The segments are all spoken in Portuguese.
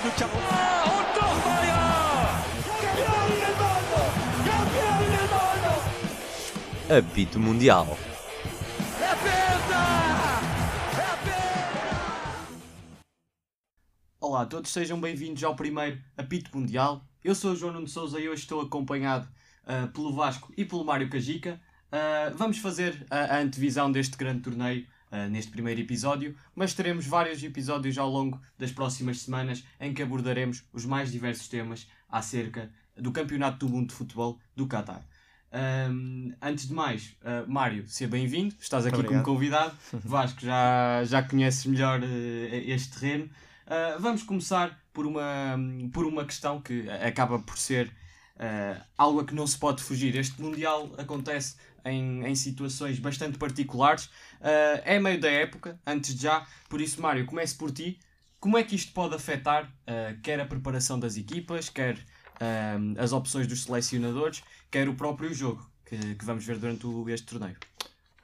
del mondo! Apito Mundial. È aperta! È aperta! Olá a todos, sejam bem-vindos ao primeiro Apito Mundial. Eu sou o João Nuno Souza e hoje estou acompanhado ah, pelo Vasco e pelo Mário Cajica. Ah, vamos fazer a, a antevisão deste grande torneio ah, neste primeiro episódio, mas teremos vários episódios ao longo das próximas semanas em que abordaremos os mais diversos temas acerca do Campeonato do Mundo de Futebol do Qatar. Ahm, antes de mais, ah, Mário, seja bem-vindo, estás aqui como Obrigado. convidado. Vasco, já, já conheces melhor eh, este terreno. Ah, vamos começar por uma, por uma questão que acaba por ser algo a que não se pode fugir. Este Mundial acontece em, em situações bastante particulares. Ah, é meio da época, antes de já. Por isso, Mário, comece por ti. Como é que isto pode afetar ah, quer a preparação das equipas, quer ah, as opções dos selecionadores, quer o próprio jogo que, que vamos ver durante o- este torneio?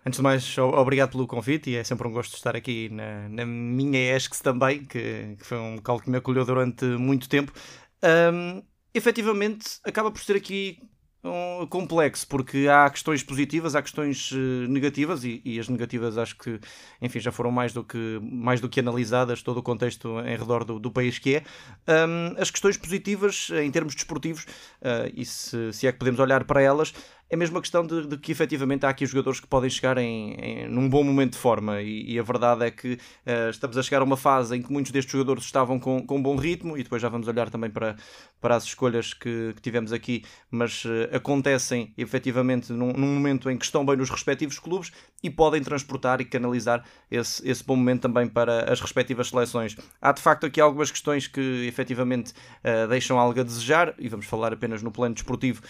Antes de mais, obrigado pelo convite e é sempre um gosto estar aqui na, na minha ESCS também, que, que foi um local que me acolheu durante muito tempo. Ahm, efetivamente, acaba por ser aqui um complexo, porque há questões positivas, há questões eh, negativas e, e as negativas acho que, enfim, já foram mais do que, mais do que analisadas, todo o contexto em redor do, do país que é. Ahm, as questões positivas, em termos desportivos, ah, e se, se é que podemos olhar para elas, é mesmo a questão de, de que efetivamente há aqui jogadores que podem chegar em, em- num bom momento de forma e, e a verdade é que eh, estamos a chegar a uma fase em que muitos destes jogadores estavam com, com bom ritmo e depois já vamos olhar também para, para as escolhas que, que tivemos aqui, mas eh, acontecem efetivamente num, num momento em que estão bem nos respectivos clubes e podem transportar e canalizar esse, esse bom momento também para as respectivas seleções. Há de facto aqui algumas questões que efetivamente eh, deixam algo a desejar e vamos falar apenas no plano desportivo,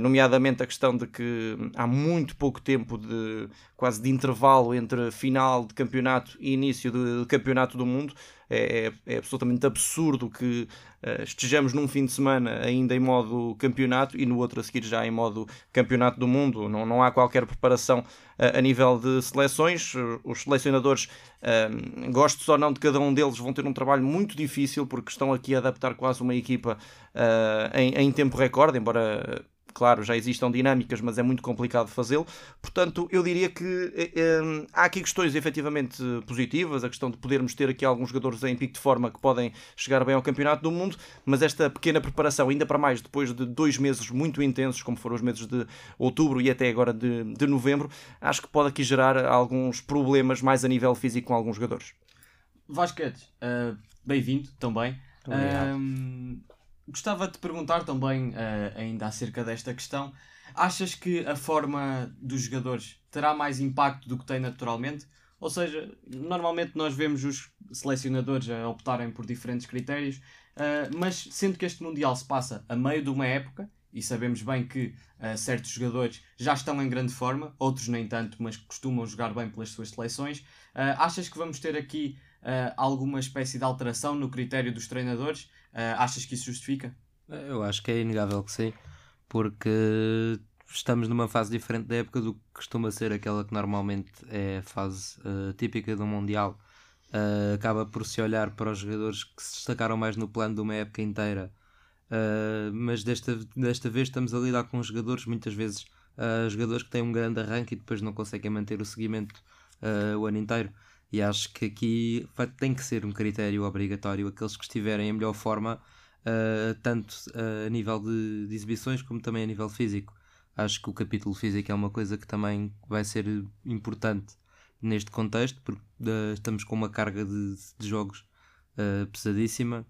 nomeadamente a questão de que há muito pouco tempo de quase de intervalo entre final de campeonato e início de campeonato do mundo. É, é- é absolutamente absurdo que eh, estejamos num fim de semana ainda em modo campeonato e no outro a seguir já em modo campeonato do mundo. Não, não há qualquer preparação eh, a nível de seleções. Os selecionadores, eh, gostos ou não de cada um deles, vão ter um trabalho muito difícil porque estão aqui a adaptar quase uma equipa eh, em, em tempo recorde, embora claro, já existam dinâmicas, mas é muito complicado fazê-lo. Portanto, eu diria que eh, eh, há aqui questões efetivamente positivas, a questão de podermos ter aqui alguns jogadores em pico de forma que podem chegar bem ao Campeonato do Mundo, mas esta pequena preparação, ainda para mais depois de dois meses muito intensos, como foram os meses de outubro e até agora de, de novembro, acho que pode aqui gerar alguns problemas mais a nível físico com alguns jogadores. Vasquetes, uh, bem-vindo também. Gostava de perguntar também, uh, ainda acerca desta questão, achas que a forma dos jogadores terá mais impacto do que tem naturalmente? Ou seja, normalmente nós vemos os selecionadores a optarem por diferentes critérios, uh, mas sendo que este Mundial se passa a meio de uma época, e sabemos bem que uh, certos jogadores já estão em grande forma, outros nem tanto, mas costumam jogar bem pelas suas seleções, uh, achas que vamos ter aqui alguma espécie de alteração no critério dos treinadores? Uh, achas que isso justifica? Eu acho que é inegável que sim, porque estamos numa fase diferente da época do que costuma ser aquela que normalmente é a fase eh, típica do Mundial. Eh, acaba por se olhar para os jogadores que se destacaram mais no plano de uma época inteira, Eh, mas desta, desta vez estamos a lidar com jogadores, muitas vezes jogadores que têm um grande arranque e depois não conseguem manter o seguimento o ano inteiro. E acho que aqui tem que ser um critério obrigatório aqueles que estiverem em melhor forma Uh, tanto uh, a nível de, de exibições como também a nível físico. Acho que o capítulo físico é uma coisa que também vai ser importante neste contexto, porque uh, estamos com uma carga de, de jogos pesadíssima,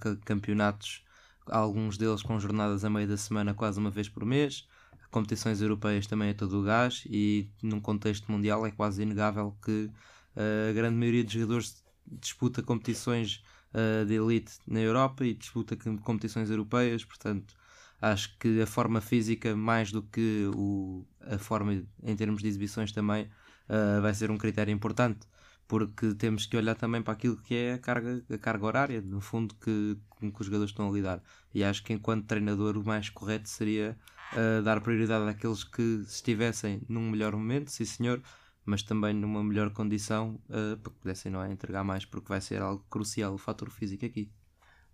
ca- campeonatos, alguns deles com jornadas a meio da semana, quase uma vez por mês. Competições europeias também é todo o gás, e num contexto mundial é quase inegável que a grande maioria dos jogadores disputa competições uh, de elite na Europa e disputa com- competições europeias, portanto acho que a forma física mais do que o, a forma em termos de exibições também uh, vai ser um critério importante porque temos que olhar também para aquilo que é a carga, a carga horária, no fundo, que, com que os jogadores estão a lidar. E acho que, enquanto treinador, o mais correto seria uh, dar prioridade àqueles que estivessem num melhor momento, sim senhor, mas também numa melhor condição uh, para que pudessem não é, entregar mais, porque vai ser algo crucial o fator físico aqui.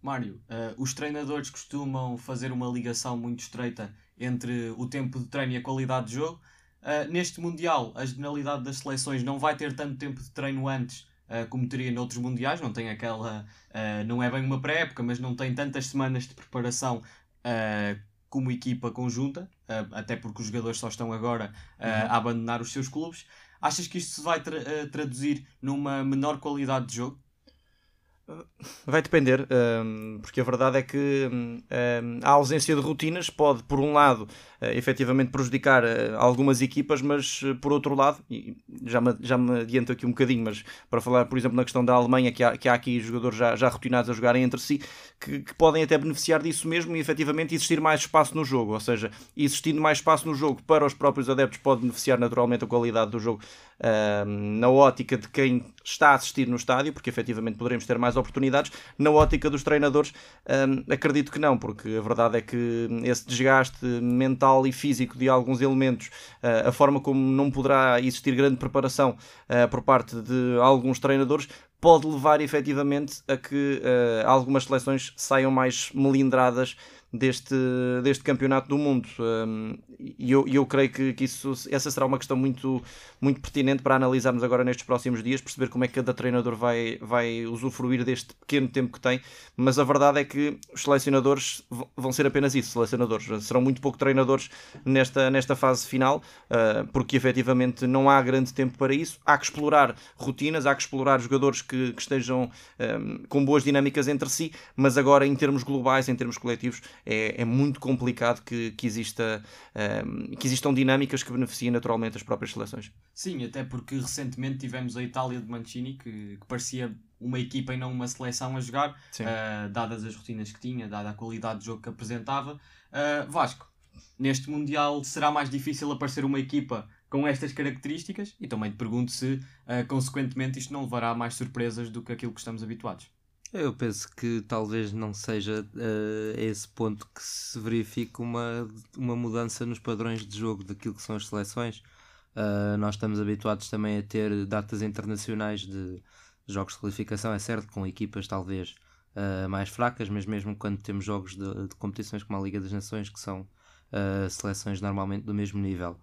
Mário, uh, os treinadores costumam fazer uma ligação muito estreita entre o tempo de treino e a qualidade de jogo. Uh, neste Mundial, a generalidade das seleções não vai ter tanto tempo de treino antes uh, como teria noutros Mundiais, não tem aquela. não é bem uma pré-época, mas não tem tantas semanas de preparação como equipa conjunta, até porque os jogadores só estão agora uhum. a abandonar os seus clubes. Achas que isto se vai tra traduzir numa menor qualidade de jogo? Vai depender, um, porque a verdade é que um, a ausência de rotinas pode, por um lado, uh, efetivamente prejudicar uh, algumas equipas, mas uh, por outro lado, já me, já me adianto aqui um bocadinho, mas para falar, por exemplo, na questão da Alemanha, que há, que há aqui jogadores já, já rotinados a jogarem entre si, que, que, podem até beneficiar disso mesmo e efetivamente existir mais espaço no jogo, ou seja, existindo mais espaço no jogo para os próprios adeptos, pode beneficiar naturalmente a qualidade do jogo na ótica de quem está a assistir no estádio, porque efetivamente poderemos ter mais oportunidades. Na ótica dos treinadores, acredito que não, porque a verdade é que esse desgaste mental e físico de alguns elementos, uh, a forma como não poderá existir grande preparação uh, por parte de alguns treinadores, pode levar efetivamente a que uh, algumas seleções saiam mais melindradas deste, deste campeonato do mundo. Um, e eu, eu creio que, que isso, essa será uma questão muito, muito pertinente para analisarmos agora nestes próximos dias, perceber como é que cada treinador vai, vai usufruir deste pequeno tempo que tem. Mas a verdade é que os selecionadores vão ser apenas isso, selecionadores. Serão muito pouco treinadores nesta, nesta fase final, uh, porque efetivamente não há grande tempo para isso. Há que explorar rotinas, há que explorar jogadores que, que estejam um, com boas dinâmicas entre si, mas agora em termos globais, em termos coletivos, é, é muito complicado que, que, exista, um, ehm, que existam dinâmicas que beneficiem naturalmente as próprias seleções. Sim, até porque recentemente tivemos a Itália de Mancini, que, que parecia uma equipa e não uma seleção a jogar, uh, dadas as rotinas que tinha, dada a qualidade de jogo que apresentava. Uh, Vasco, neste Mundial será mais difícil aparecer uma equipa com estas características e também te pergunto se, uh, consequentemente, isto não levará a mais surpresas do que aquilo que estamos habituados. Eu penso que talvez não seja uh, esse ponto que se verifique uma, uma mudança nos padrões de jogo daquilo que são as seleções. Uh, nós estamos habituados também a ter datas internacionais de jogos de qualificação, é certo, com equipas talvez uh, mais fracas, mas mesmo quando temos jogos de, de, competições como a Liga das Nações, que são seleções normalmente do mesmo nível.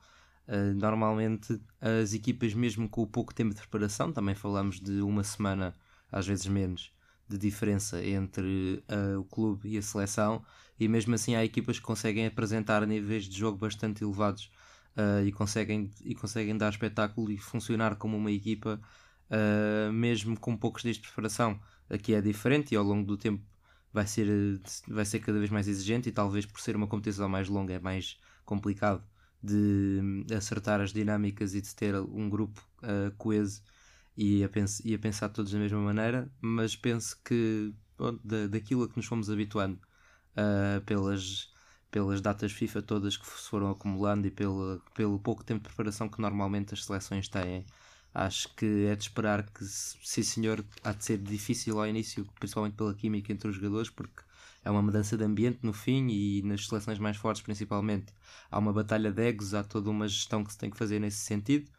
normalmente as equipas, mesmo com pouco tempo de preparação, também falamos de uma semana, às vezes menos, de diferença entre uh, o clube e a seleção, e mesmo assim há equipas que conseguem apresentar níveis de jogo bastante elevados uh, e, conseguem, e conseguem dar espetáculo e funcionar como uma equipa, uh, mesmo com poucos dias de preparação. Aqui é diferente e ao longo do tempo vai ser, vai ser cada vez mais exigente, e talvez por ser uma competição mais longa é mais complicado de acertar as dinâmicas e de ter um grupo coeso e a, pens e a pensar todos da mesma maneira, mas penso que bom, da, daquilo a que nos fomos habituando uh, pelas, pelas datas FIFA todas que se foram acumulando e pela, pelo pouco tempo de preparação que normalmente as seleções têm, acho que é de esperar que, sim senhor, há de ser difícil ao início, principalmente pela química entre os jogadores, porque é uma mudança de ambiente no fim e nas seleções mais fortes principalmente há uma batalha de egos, há toda uma gestão que se tem que fazer nesse sentido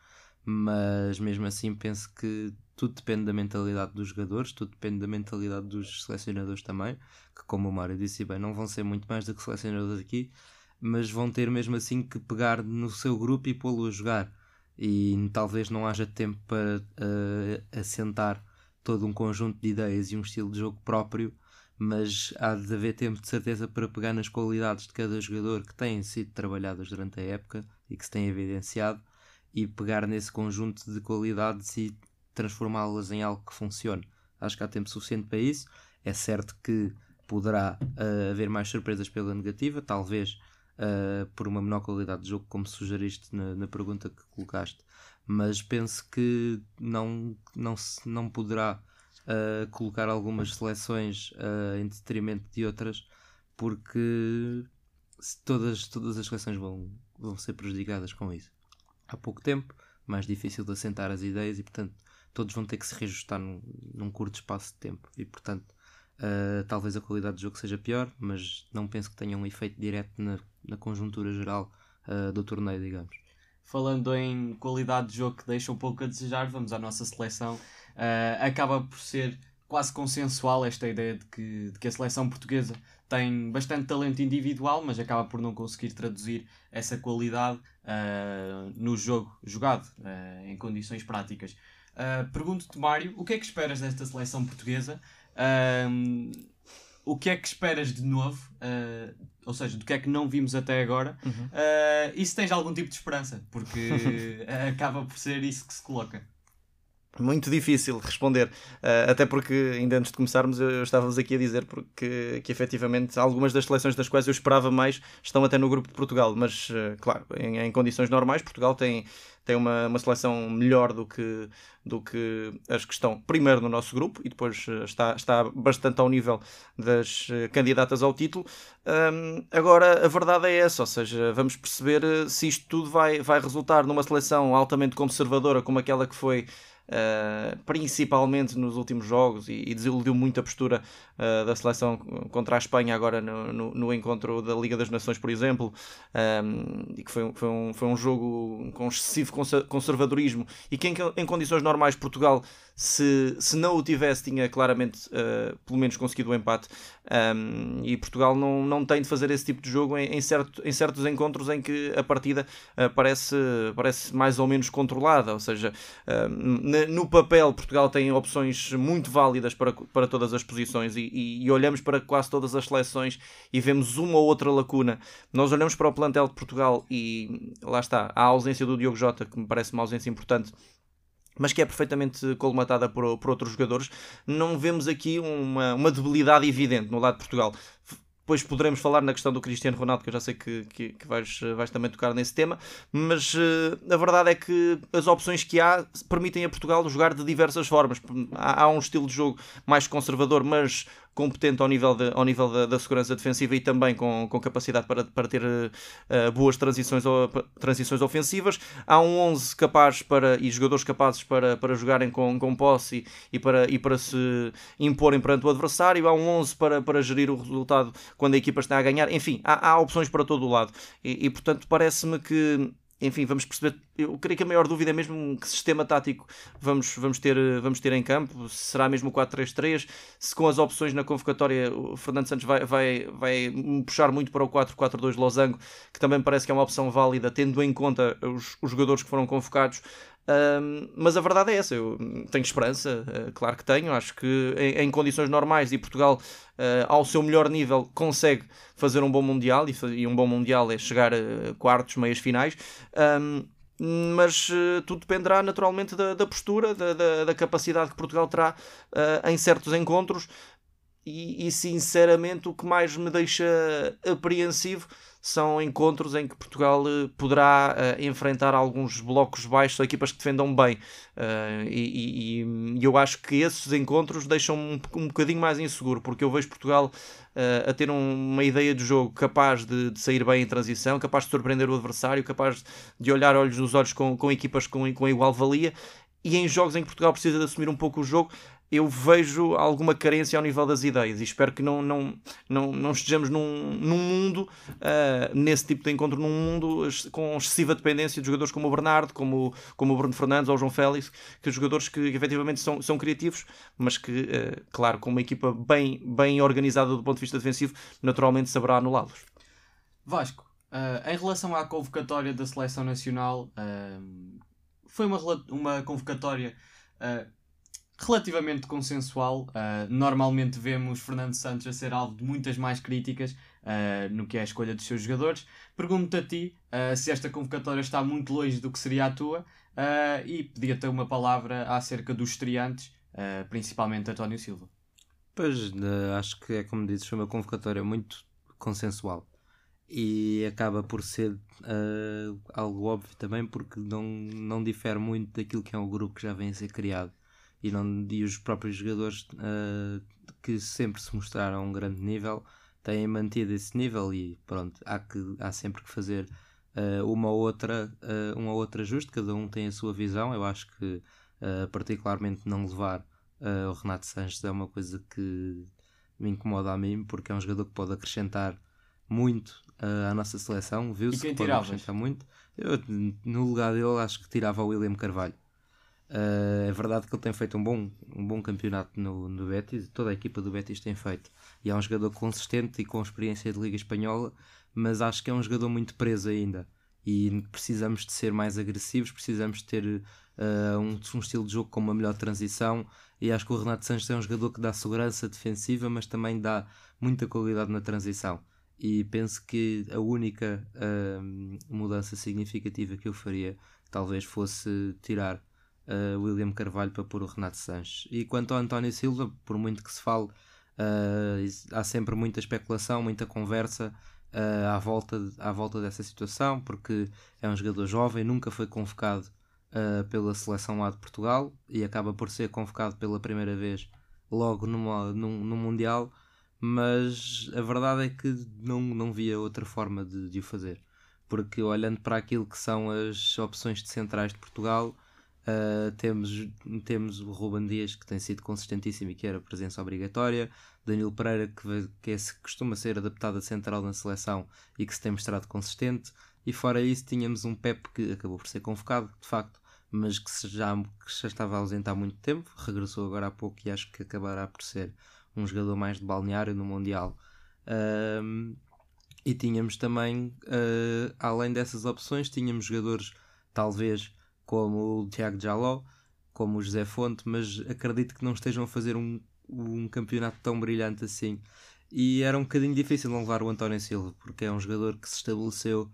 mas mesmo assim penso que tudo depende da mentalidade dos jogadores, tudo depende da mentalidade dos selecionadores também, que como o Mário disse bem, não vão ser muito mais do que selecionadores aqui, mas vão ter mesmo assim que pegar no seu grupo e pô-lo a jogar. E talvez não haja tempo para uh, assentar todo um conjunto de ideias e um estilo de jogo próprio, mas há de haver tempo de certeza para pegar nas qualidades de cada jogador que têm sido trabalhadas durante a época e que se têm evidenciado e pegar nesse conjunto de qualidades e transformá-las em algo que funcione. Acho que há tempo suficiente para isso. É certo que poderá uh, haver mais surpresas pela negativa, talvez uh, por uma menor qualidade de jogo, como sugeriste na, na pergunta que colocaste, mas penso que não, não, se, não poderá uh, colocar algumas seleções em detrimento de outras, porque todas, todas as seleções vão, vão ser prejudicadas com isso há pouco tempo, mais difícil de assentar as ideias e, portanto, todos vão ter que se reajustar num, num curto espaço de tempo. E, portanto, uh, talvez a qualidade do jogo seja pior, mas não penso que tenha um efeito direto na, na conjuntura geral uh, do torneio, digamos. Falando em qualidade de jogo que deixa um pouco a desejar, vamos à nossa seleção. Uh, acaba por ser quase consensual esta ideia de que, de que a seleção portuguesa tem bastante talento individual, mas acaba por não conseguir traduzir essa qualidade uh, no jogo jogado, uh, em condições práticas. Uh, Pergunto-te, Mário, o que é que esperas desta seleção portuguesa? o que é que esperas de novo? ou seja, do que é que não vimos até agora? Uhum. e se tens algum tipo de esperança? Porque acaba por ser isso que se coloca. Muito difícil responder, uh, até porque ainda antes de começarmos eu, eu estávamos aqui a dizer porque, que efetivamente algumas das seleções das quais eu esperava mais estão até no grupo de Portugal, mas uh, claro, em, em, condições normais Portugal tem, tem uma, uma seleção melhor do que, do que as que estão primeiro no nosso grupo e depois uh, está, está bastante ao nível das candidatas ao título. Um, agora a verdade é essa, ou seja, vamos perceber se isto tudo vai, vai resultar numa seleção altamente conservadora como aquela que foi uh, principalmente nos últimos jogos, e, e desiludiu muito a postura uh, da seleção contra a Espanha agora no, no, no, encontro da Liga das Nações, por exemplo, um, ehm, e que foi, foi, um, foi um jogo com excessivo conservadorismo e que em, em condições normais Portugal se, se não o tivesse, tinha claramente uh, pelo menos conseguido o um empate. Um, e Portugal não, não tem de fazer esse tipo de jogo em, em, certo, em certos encontros em que a partida uh, parece, parece mais ou menos controlada. Ou seja, no papel, Portugal tem opções muito válidas para, para todas as posições e, e, e, olhamos para quase todas as seleções e vemos uma ou outra lacuna. Nós olhamos para o plantel de Portugal e lá está, a ausência do Diogo Jota, que me parece uma ausência importante mas que é perfeitamente colmatada por, por outros jogadores, não vemos aqui uma, uma debilidade evidente no lado de Portugal. Depois poderemos falar na questão do Cristiano Ronaldo, que eu já sei que, que, que vais, vais também tocar nesse tema, mas uh, a verdade é que as opções que há permitem a Portugal jogar de diversas formas. Há, há um estilo de jogo mais conservador, mas competente ao nível, de, ao nível da, da, segurança defensiva e também com, com capacidade para, para ter uh, boas transições, transições ofensivas. Há um 11 capaz para, e jogadores capazes para, para jogarem com, com posse e, para, e para se imporem perante o adversário. Há um 11 para, para gerir o resultado quando a equipa está a ganhar. Enfim, há, há opções para todo o lado. E, e portanto, parece-me que enfim, vamos perceber. Eu creio que a maior dúvida é mesmo que sistema tático vamos, vamos, ter, vamos ter em campo. Se será mesmo o 4-3-3, se com as opções na convocatória o Fernando Santos vai, vai, vai puxar muito para o 4-4-2 Losango, que também parece que é uma opção válida, tendo em conta os, os jogadores que foram convocados. Um, mas a verdade é essa, eu tenho esperança, uh, claro que tenho. Acho que em, em condições normais e Portugal, uh, ao seu melhor nível, consegue fazer um bom Mundial. E, e um bom Mundial é chegar a quartos, meias finais. Um, mas uh, tudo dependerá naturalmente da, da postura, da, da, da, capacidade que Portugal terá em certos encontros. E, e sinceramente, o que mais me deixa apreensivo são encontros em que Portugal uh, poderá uh, enfrentar alguns blocos baixos, equipas que defendam bem. Uh, e, e, e, eu acho que esses encontros deixam-me um, um bocadinho mais inseguro, porque eu vejo Portugal a ter um, uma ideia de jogo capaz de, de, sair bem em transição, capaz de surpreender o adversário, capaz de olhar olhos nos olhos com, com equipas com, com igual valia. E em jogos em que Portugal precisa de assumir um pouco o jogo, eu vejo alguma carência ao nível das ideias e espero que não, não, não, não estejamos num, num mundo, uh, nesse tipo de encontro, num mundo com excessiva dependência de jogadores como o Bernardo, como, como o Bruno Fernandes ou o João Félix, que jogadores que efetivamente são, são criativos, mas que, uh, claro, com uma equipa bem, bem organizada do ponto de vista defensivo, naturalmente saberá anulá-los. Vasco, uh, em relação à convocatória da seleção nacional, foi uma, uma convocatória relativamente consensual. Uh, normalmente vemos Fernando Santos a ser alvo de muitas mais críticas uh, no que é a escolha dos seus jogadores. Pergunto-te a ti uh, se esta convocatória está muito longe do que seria a tua e pedia-te uma palavra acerca dos estreantes, principalmente António Silva. Pois, acho que é como dizes, foi uma convocatória muito consensual e acaba por ser algo óbvio também porque não, não difere muito daquilo que é um grupo que já vem a ser criado e, não, e os próprios jogadores uh, que sempre se mostraram a um grande nível têm mantido esse nível e pronto, há, que, há sempre que fazer uh, uma outra uh, uma outra ajuste, cada um tem a sua visão, eu acho que particularmente não levar o Renato Sanches é uma coisa que me incomoda a mim porque é um jogador que pode acrescentar muito à nossa seleção, viu-se que pode acrescentar muito. Eu, no lugar dele acho que tirava o William Carvalho Uh, é verdade que ele tem feito um bom, um bom campeonato no, no Betis, toda a equipa do Betis tem feito. E é um jogador consistente e com experiência de Liga Espanhola, mas acho que é um jogador muito preso ainda. E precisamos de ser mais agressivos, precisamos de ter uh, um, um, estilo de jogo com uma melhor transição. E acho que o Renato Sanches é um jogador que dá segurança defensiva, mas também dá muita qualidade na transição. E penso que a única uh, mudança significativa que eu faria talvez fosse tirar uh, William Carvalho para pôr o Renato Sanches. E quanto ao António Silva, por muito que se fale, uh, há sempre muita especulação, muita conversa uh, à, volta, à volta dessa situação, porque é um jogador jovem, nunca foi convocado pela seleção lá de Portugal e acaba por ser convocado pela primeira vez logo numa, num, num Mundial, mas a verdade é que não, não via outra forma de, de o fazer. Porque olhando para aquilo que são as opções de centrais de Portugal, Uh, temos, temos o Ruben Dias, que tem sido consistentíssimo e que era presença obrigatória. Danilo Pereira, que, que é, costuma ser adaptado a central na seleção e que se tem mostrado consistente. E fora isso, tínhamos um Pep que acabou por ser convocado, de facto, mas que, se já, que já estava ausente há muito tempo. Regressou agora há pouco e acho que acabará por ser um jogador mais de balneário no Mundial. Uh, e tínhamos também, uh, além dessas opções, tínhamos jogadores talvez como o Tiago Jaló, como o José Fonte, mas acredito que não estejam a fazer um, um campeonato tão brilhante assim. E era um bocadinho difícil não levar o António Silva, porque é um jogador que se estabeleceu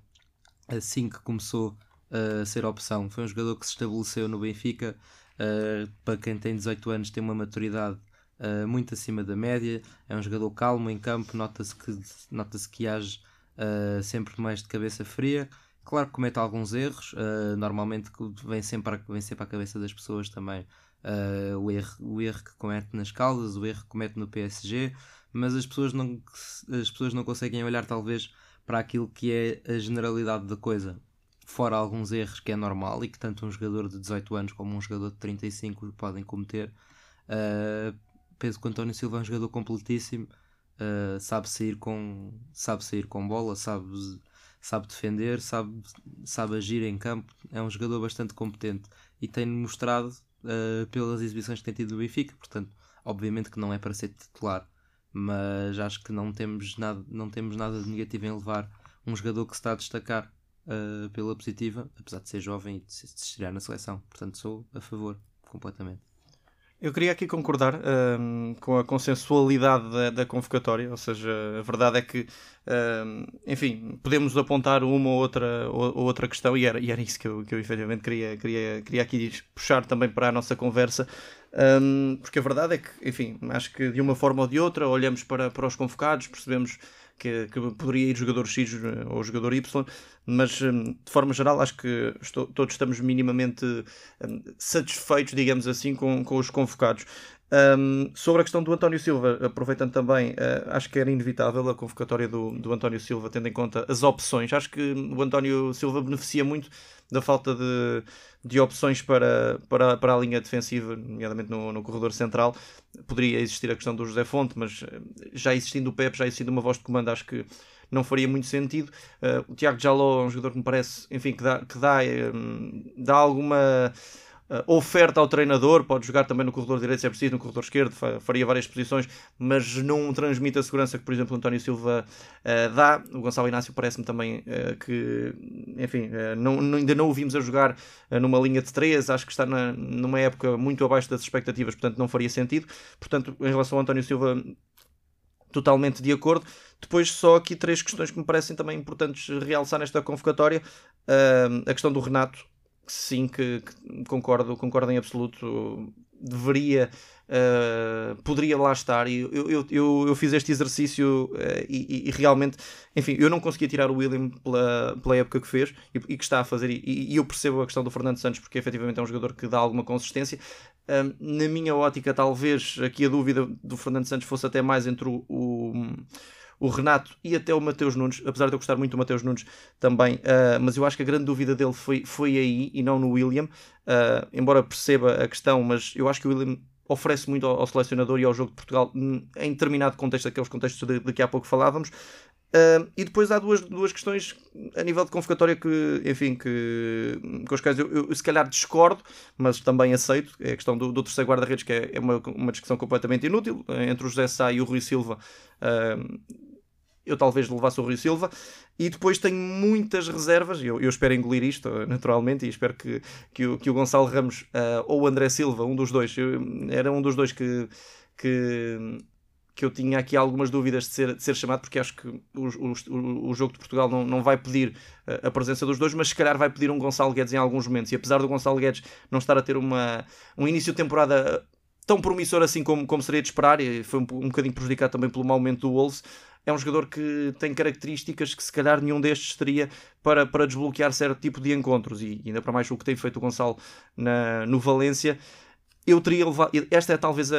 assim que começou a ser opção. Foi um jogador que se estabeleceu no Benfica. Uh, para quem tem 18 anos, tem uma maturidade uh, muito acima da média. É um jogador calmo em campo, nota-se que, nota que age uh, sempre mais de cabeça fria. Claro que comete alguns erros, uh, normalmente vem sempre, vem sempre à cabeça das pessoas também uh, o, erro, o erro que comete nas Caldas, o erro que comete no PSG, mas as pessoas não, as pessoas não conseguem olhar talvez para aquilo que é a generalidade da coisa. Fora alguns erros que é normal e que tanto um jogador de 18 anos como um jogador de 35 podem cometer. Uh, penso que o António Silva é um jogador completíssimo, uh, sabe sair com sabe sair com bola, sabe sabe defender, sabe, sabe agir em campo, é um jogador bastante competente e tem mostrado uh, pelas exibições que tem tido no Benfica, portanto, obviamente que não é para ser titular, mas acho que não temos nada, não temos nada de negativo em levar um jogador que se está a destacar uh, pela positiva, apesar de ser jovem e de se estrear na seleção, portanto sou a favor completamente. Eu queria aqui concordar com a consensualidade da, da, convocatória, ou seja, a verdade é que, enfim, podemos apontar uma ou outra, ou, outra questão, e era, e era isso que eu, que eu efetivamente queria, queria, queria aqui puxar também para a nossa conversa, um, porque a verdade é que, enfim, acho que de uma forma ou de outra olhamos para, para os convocados, percebemos que, que poderia ir jogador X eh, ou jogador Y, mas hum, de forma geral acho que estou, todos estamos minimamente hum, satisfeitos, digamos assim, com, com os convocados. Um, sobre a questão do António Silva, aproveitando também, uh, acho que era inevitável a convocatória do, do António Silva, tendo em conta as opções. Acho que o António Silva beneficia muito da falta de, de opções para, para, para a linha defensiva, nomeadamente no, no corredor central. Poderia existir a questão do José Fonte, mas eh, já existindo o Pepe, já existindo uma voz de comando, acho que não faria muito sentido. Uh, o Tiago Jaló é um jogador que me parece, enfim, que dá, que dá, um, dá alguma oferta ao treinador, pode jogar também no corredor direito se é preciso, no corredor esquerdo, faria várias posições, mas não transmite a segurança que, por exemplo, António Silva uh, dá. O Gonçalo Inácio parece-me também uh, que, enfim, não, não, ainda não o vimos a jogar numa linha de 3, acho que está na, numa época muito abaixo das expectativas, portanto não faria sentido. Portanto, em relação ao António Silva, totalmente de acordo. Depois, só aqui três questões que me parecem também importantes realçar nesta convocatória. Uh, a questão do Renato, sim, que, que, concordo, concordo em absoluto. Deveria, uh, poderia lá estar. E eu, eu, eu, fiz este exercício uh, e, e, realmente, enfim, eu não conseguia tirar o William pela, pela época que fez e, e que está a fazer. E, e, eu percebo a questão do Fernando Santos, porque efetivamente é um jogador que dá alguma consistência. Uh, na minha ótica, talvez aqui a dúvida do Fernando Santos fosse até mais entre o, o o Renato e até o Mateus Nunes, apesar de eu gostar muito do Mateus Nunes também, uh, mas eu acho que a grande dúvida dele foi, foi aí e não no William, uh, embora perceba a questão, mas eu acho que o William oferece muito ao, ao, selecionador e ao jogo de Portugal em determinado contexto, aqueles contextos de, de que há pouco falávamos. Uh, e depois há duas, duas questões a nível de convocatória que, enfim, que, com as quais eu, eu, eu, se calhar discordo, mas também aceito. É a questão do, do terceiro guarda-redes, que é, é, uma, uma discussão completamente inútil entre o José Sá e o Rui Silva. Uh, eu talvez levasse o Rui Silva. E depois tenho muitas reservas, eu, eu espero engolir isto, naturalmente, e espero que, que, o, que o Gonçalo Ramos uh, ou o André Silva, um dos dois, eu, era um dos dois que, que que eu tinha aqui algumas dúvidas de ser, de ser chamado, porque acho que o, o, o jogo de Portugal não, não vai pedir eh, a presença dos dois, mas se calhar vai pedir um Gonçalo Guedes em alguns momentos. E apesar do Gonçalo Guedes não estar a ter uma, um início de temporada tão promissor assim como, como seria de esperar, e foi um, um bocadinho prejudicado também pelo mau momento do Wolves, é um jogador que tem características que se calhar nenhum destes teria para, para desbloquear certo tipo de encontros. E ainda para mais o que tem feito o Gonçalo na, no Valência eu teria levado. Esta é talvez a,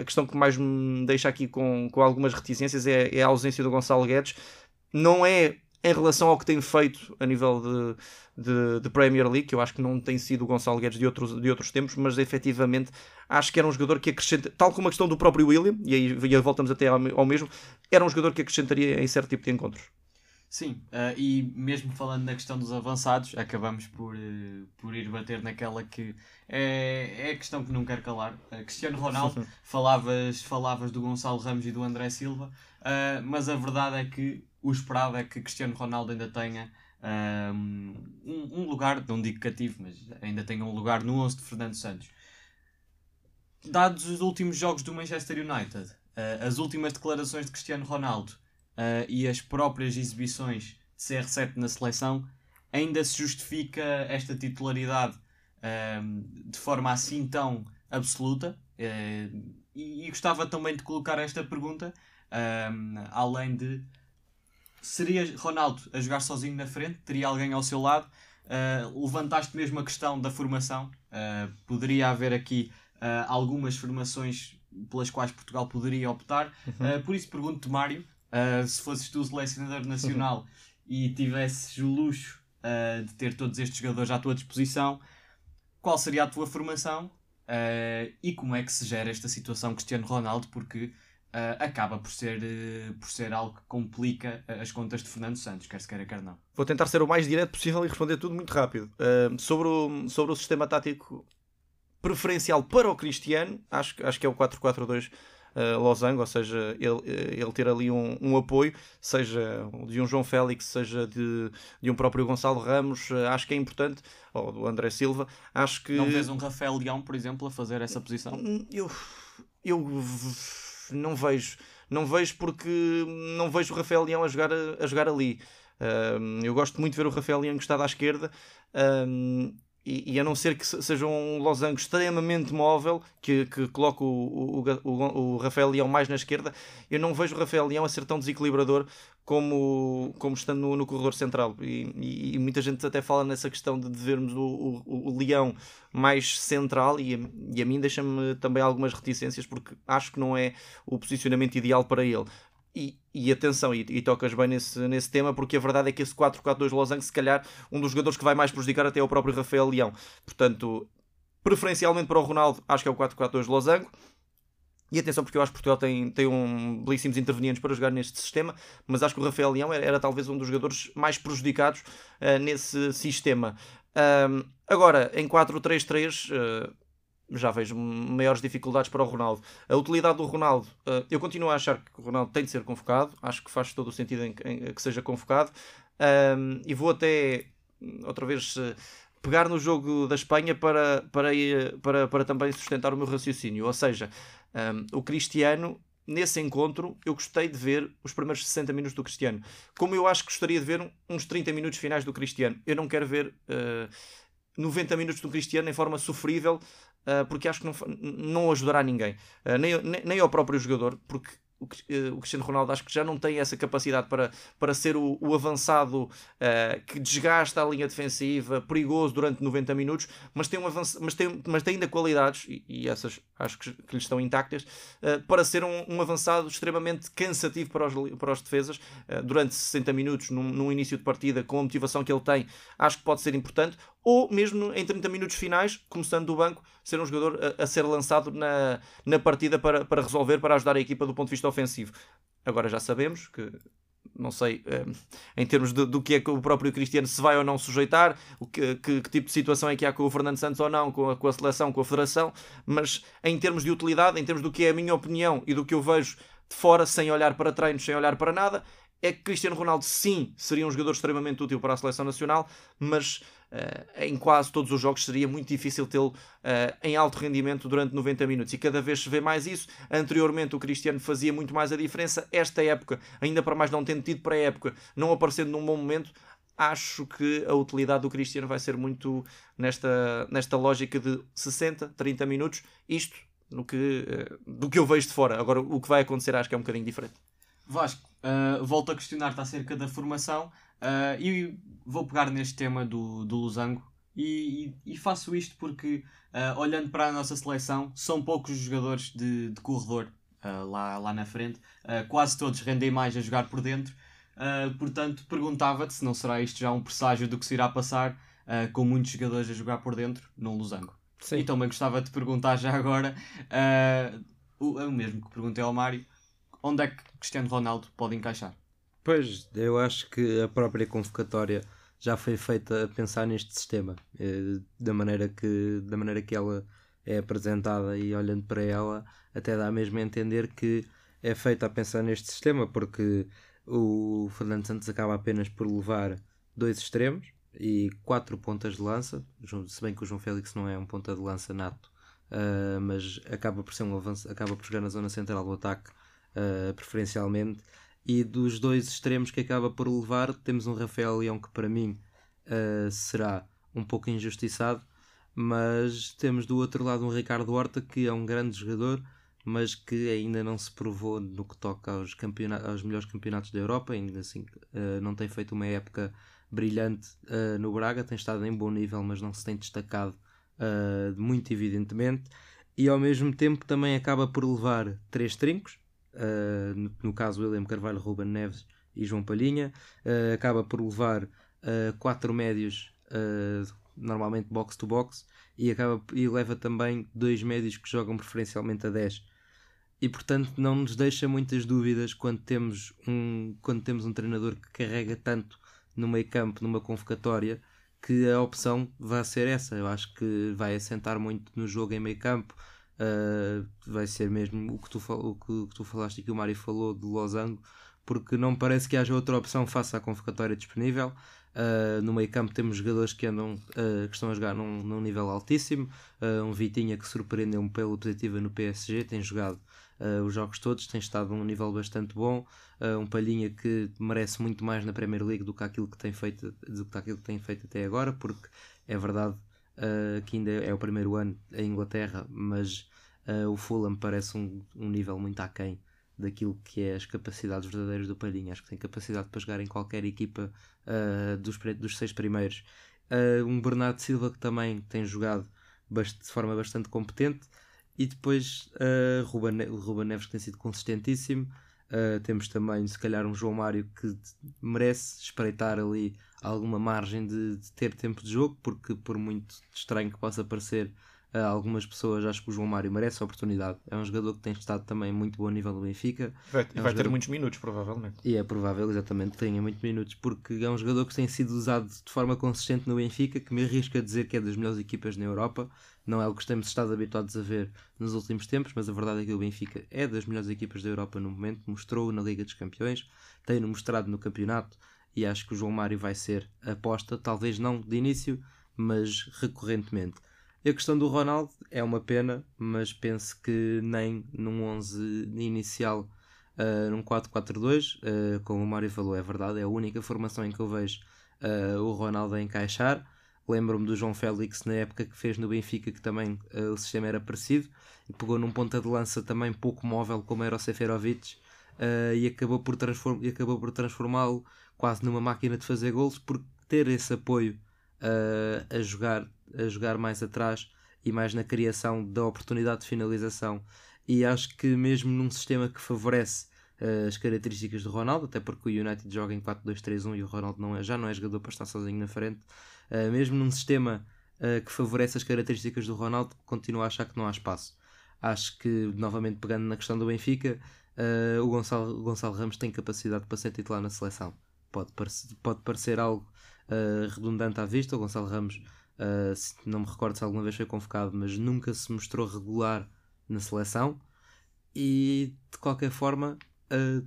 a, questão que mais me deixa aqui com, com algumas reticências: é, é, a ausência do Gonçalo Guedes. Não é em relação ao que tem feito a nível de, de, de, Premier League, que eu acho que não tem sido o Gonçalo Guedes de outros, de outros tempos, mas efetivamente acho que era um jogador que acrescenta, tal como a questão do próprio William, e aí, e aí voltamos até ao, ao mesmo, era um jogador que acrescentaria em certo tipo de encontros. Sim, uh, e mesmo falando na questão dos avançados, acabamos por, uh, por ir bater naquela que é, é a questão que não quero calar. Uh, Cristiano Ronaldo, falavas, falavas do Gonçalo Ramos e do André Silva, mas a verdade é que o esperado é que Cristiano Ronaldo ainda tenha um, um lugar, não digo cativo, mas ainda tenha um lugar no 11 de Fernando Santos. Dados os últimos jogos do Manchester United, as últimas declarações de Cristiano Ronaldo uh, e as próprias exibições de CR7 na seleção, ainda se justifica esta titularidade uh, de forma assim tão absoluta? Uh, e, e, gostava também de colocar esta pergunta, além de seria Ronaldo a jogar sozinho na frente? Teria alguém ao seu lado? Uh, levantaste mesmo a questão da formação. Uh, poderia haver aqui uh, algumas formações pelas quais Portugal poderia optar. Uhum. por isso pergunto-te, Mário, se fosses tu selecionador nacional uhum. e tivesses o luxo de ter todos estes jogadores à tua disposição, qual seria a tua formação e como é que se gera esta situação Cristiano Ronaldo? Porque acaba por ser, por ser algo que complica as contas de Fernando Santos, quer se queira, quer não. Vou tentar ser o mais direto possível e responder tudo muito rápido. sobre, o, sobre o sistema tático preferencial para o Cristiano, acho, acho que é o 4-4-2 uh, Losango, ou seja, ele, ele ter ali um, um, apoio, seja de um João Félix, seja de, de um próprio Gonçalo Ramos, uh, acho que é importante, ou do André Silva, acho que... Não vês um Rafael Leão, por exemplo, a fazer essa posição? Hum, eu, eu não vejo, não vejo porque não vejo o Rafael Leão a jogar, a jogar ali. Uh, eu gosto muito de ver o Rafael Leão encostado à esquerda. Uh, e, e, a não ser que seja um losango extremamente móvel, que, que coloque o, o, o, o, Rafael Leão mais na esquerda, eu não vejo o Rafael Leão a ser tão desequilibrador como, como estando no, no corredor central. E, e, e, muita gente até fala nessa questão de vermos o, o, Leão mais central, e, e a mim deixa-me também algumas reticências, porque acho que não é o posicionamento ideal para ele. E, e atenção, e, e, tocas bem nesse, nesse tema, porque a verdade é que esse 4-4-2 Losango, se calhar, um dos jogadores que vai mais prejudicar até é o próprio Rafael Leão. Portanto, preferencialmente para o Ronaldo, acho que é o 4-4-2 Losango. E atenção, porque eu acho que Portugal tem, tem um belíssimos intervenientes para jogar neste sistema, mas acho que o Rafael Leão era, era talvez um dos jogadores mais prejudicados uh, nesse sistema. Um, agora, em 4-3-3. Uh, já vejo maiores dificuldades para o Ronaldo. A utilidade do Ronaldo, uh, eu continuo a achar que o Ronaldo tem de ser convocado, acho que faz todo o sentido em, em que seja convocado, um, e vou até outra vez pegar no jogo da Espanha para, para, para, para também sustentar o meu raciocínio. Ou seja, um, o Cristiano, nesse encontro, eu gostei de ver os primeiros 60 minutos do Cristiano. Como eu acho que gostaria de ver uns 30 minutos finais do Cristiano. Eu não quero ver. Uh, 90 minutos do Cristiano em forma sofrível uh, porque acho que não, não ajudará ninguém, uh, nem, nem, nem ao próprio jogador, porque o, uh, o Cristiano Ronaldo acho que já não tem essa capacidade para, para ser o, o avançado uh, que desgasta a linha defensiva, perigoso durante 90 minutos, mas tem, um avanço, mas tem, mas tem ainda qualidades, e, e essas acho que, que lhe estão intactas, uh, para ser um, um, avançado extremamente cansativo para os, para os defesas durante 60 minutos, num, num início de partida, com a motivação que ele tem, acho que pode ser importante, ou mesmo em 30 minutos finais, começando do banco, ser um jogador a, a ser lançado na, na partida para, para resolver, para ajudar a equipa do ponto de vista ofensivo. Agora já sabemos que não sei, uh, em termos de, do que é que o próprio Cristiano se vai ou não sujeitar, o que, que, que, tipo de situação é que há com o Fernando Santos ou não, com a, com a seleção, com a federação, mas em termos de utilidade, em termos do que é a minha opinião e do que eu vejo de fora, sem olhar para treinos, sem olhar para nada, é que Cristiano Ronaldo sim seria um jogador extremamente útil para a seleção nacional, mas uh, em quase todos os jogos seria muito difícil tê-lo uh, em alto rendimento durante 90 minutos e cada vez se vê mais isso. Anteriormente o Cristiano fazia muito mais a diferença, esta época, ainda para mais não tendo tido para a época, não aparecendo num bom momento, acho que a utilidade do Cristiano vai ser muito nesta, nesta lógica de 60, 30 minutos, isto no que, uh, do que eu vejo de fora. Agora o que vai acontecer acho que é um bocadinho diferente. Vasco, uh, volto a questionar-te acerca da formação uh, e vou pegar neste tema do, do Losango e, e, e faço isto porque, uh, olhando para a nossa seleção, são poucos os jogadores de, de corredor lá, lá na frente, quase todos rendem mais a jogar por dentro. portanto, perguntava-te se não será isto já um presságio do que se irá passar com muitos jogadores a jogar por dentro no Losango. Sim. E também gostava de perguntar já agora o, o mesmo que perguntei ao Mário onde é que Cristiano Ronaldo pode encaixar? Pois, eu acho que a própria convocatória já foi feita a pensar neste sistema, eh, da maneira que, da maneira que ela é apresentada e olhando para ela, até dá mesmo a entender que é feita a pensar neste sistema, porque o Fernando Santos acaba apenas por levar dois extremos e quatro pontas de lança, se bem que o João Félix não é um ponta de lança nato, uh, mas acaba por ser um avanço, acaba por jogar na zona central do ataque uh, preferencialmente. E dos dois extremos que acaba por levar, temos um Rafael Leão que para mim uh, será um pouco injustiçado, mas temos do outro lado um Ricardo Horta que é um grande jogador, mas que ainda não se provou no que toca aos, aos melhores campeonatos da Europa, ainda assim uh, não tem feito uma época brilhante uh, no Braga, tem estado em bom nível, mas não se tem destacado uh, muito evidentemente, e ao mesmo tempo também acaba por levar três trincos, uh, no, caso William Carvalho, Ruben Neves e João Palhinha, uh, acaba por levar uh, quatro médios, normalmente box to box, e, acaba, e leva também dois médios que jogam preferencialmente a 10. E portanto não nos deixa muitas dúvidas quando temos um, quando temos um treinador que carrega tanto no meio campo, numa convocatória, que a opção vai ser essa. Eu acho que vai assentar muito no jogo em meio campo, uh, vai ser mesmo o que, tu, o que, que tu falaste que o Mário falou de Losango, porque não parece que haja outra opção face à convocatória disponível. Uh, no meio campo temos jogadores que andam uh, que estão a jogar num, num nível altíssimo. Um Vitinha que surpreendeu-me pela positiva no PSG, tem jogado os jogos todos, tem estado a um nível bastante bom. um Palhinha que merece muito mais na Premier League do que aquilo que tem feito, do que aquilo que tem feito até agora, porque é verdade uh, que ainda é o primeiro ano em Inglaterra, mas uh, o Fulham parece um, um nível muito aquém daquilo que é as capacidades verdadeiras do Palhinha. Acho que tem capacidade para jogar em qualquer equipa uh, dos, dos seis primeiros. um Bernardo Silva que também tem jogado de forma bastante competente. E depois uh, Ruben, o Ruben Neves que tem sido consistentíssimo. Uh, temos também, se calhar, um João Mário que merece espreitar ali alguma margem de, de, ter tempo de jogo, porque por muito estranho que possa parecer a algumas pessoas, acho que o João Mário merece a oportunidade. É um jogador que tem estado também muito bom a nível do Benfica. Vai, é um vai ter muitos minutos, provavelmente. E é provável, exatamente, que tenha muitos minutos, porque é um jogador que tem sido usado de forma consistente no Benfica, que me arrisco a dizer que é das melhores equipas na Europa. Não é o que temos estado habituados a ver nos últimos tempos, mas a verdade é que o Benfica é das melhores equipas da Europa no momento, mostrou na Liga dos Campeões, tem-no mostrado no campeonato e acho que o João Mário vai ser aposta, talvez não de início, mas recorrentemente. A questão do Ronaldo é uma pena, mas penso que nem num 11 inicial, uh, num 4-4-2, uh, como o Mário falou, é verdade, é a única formação em que eu vejo uh, o Ronaldo a encaixar. Lembro-me do João Félix na época que fez no Benfica, que também o sistema era parecido, e pegou num ponta de lança também pouco móvel, como era o Seferovic, e acabou por, transform acabou por transformá-lo quase numa máquina de fazer gols por ter esse apoio uh, a, jogar, a jogar mais atrás e mais na criação da oportunidade de finalização. E acho que mesmo num sistema que favorece uh, as características do Ronaldo, até porque o United joga em 4-2-3-1 e o Ronaldo não é, já não é jogador para estar sozinho na frente, uh, mesmo num sistema que favorece as características do Ronaldo, continuo a achar que não há espaço. Acho que, novamente pegando na questão do Benfica, o Gonçalo, Gonçalo Ramos tem capacidade para ser titular na seleção. Pode, parecer, pode parecer algo uh, redundante à vista. O Gonçalo Ramos, uh, não me recordo se alguma vez foi convocado, mas nunca se mostrou regular na seleção. E de qualquer forma,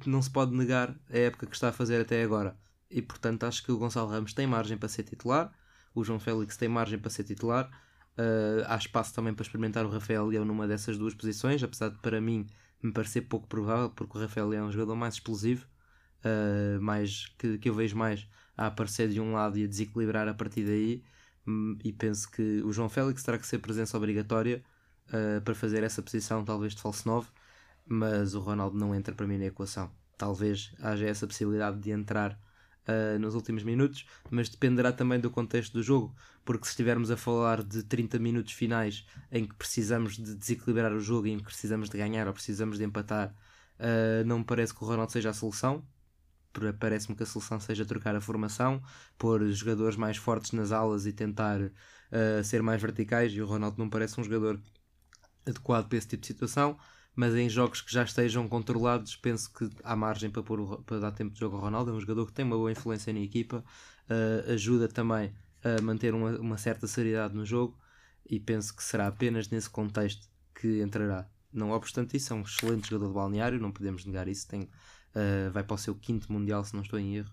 não se pode negar a época que está a fazer até agora. E portanto, acho que o Gonçalo Ramos tem margem para ser titular. O João Félix tem margem para ser titular. Uh, há espaço também para experimentar o Rafael Leão numa dessas duas posições, apesar de para mim me parecer pouco provável, porque o Rafael Leão é um jogador mais explosivo, uh, mais, que, que eu vejo mais a aparecer de um lado e a desequilibrar a partir daí. Um, e penso que o João Félix terá que ser presença obrigatória uh, para fazer essa posição, talvez de falso 9, mas o Ronaldo não entra para mim na equação. Talvez haja essa possibilidade de entrar uh, nos últimos minutos, mas dependerá também do contexto do jogo, porque se estivermos a falar de 30 minutos finais em que precisamos de desequilibrar o jogo, em que precisamos de ganhar ou precisamos de empatar, uh, não me parece que o Ronaldo seja a solução. Parece-me que a solução seja trocar a formação, pôr jogadores mais fortes nas alas e tentar uh, ser mais verticais. E o Ronaldo não parece um jogador adequado para esse tipo de situação mas em jogos que já estejam controlados, penso que há margem para, pôr, para dar tempo de jogo ao Ronaldo. É um jogador que tem uma boa influência na equipa, uh, ajuda também a manter uma, uma, certa seriedade no jogo e penso que será apenas nesse contexto que entrará. Não obstante isso, é um excelente jogador de balneário, não podemos negar isso. Tem, uh, vai para o seu quinto Mundial, se não estou em erro,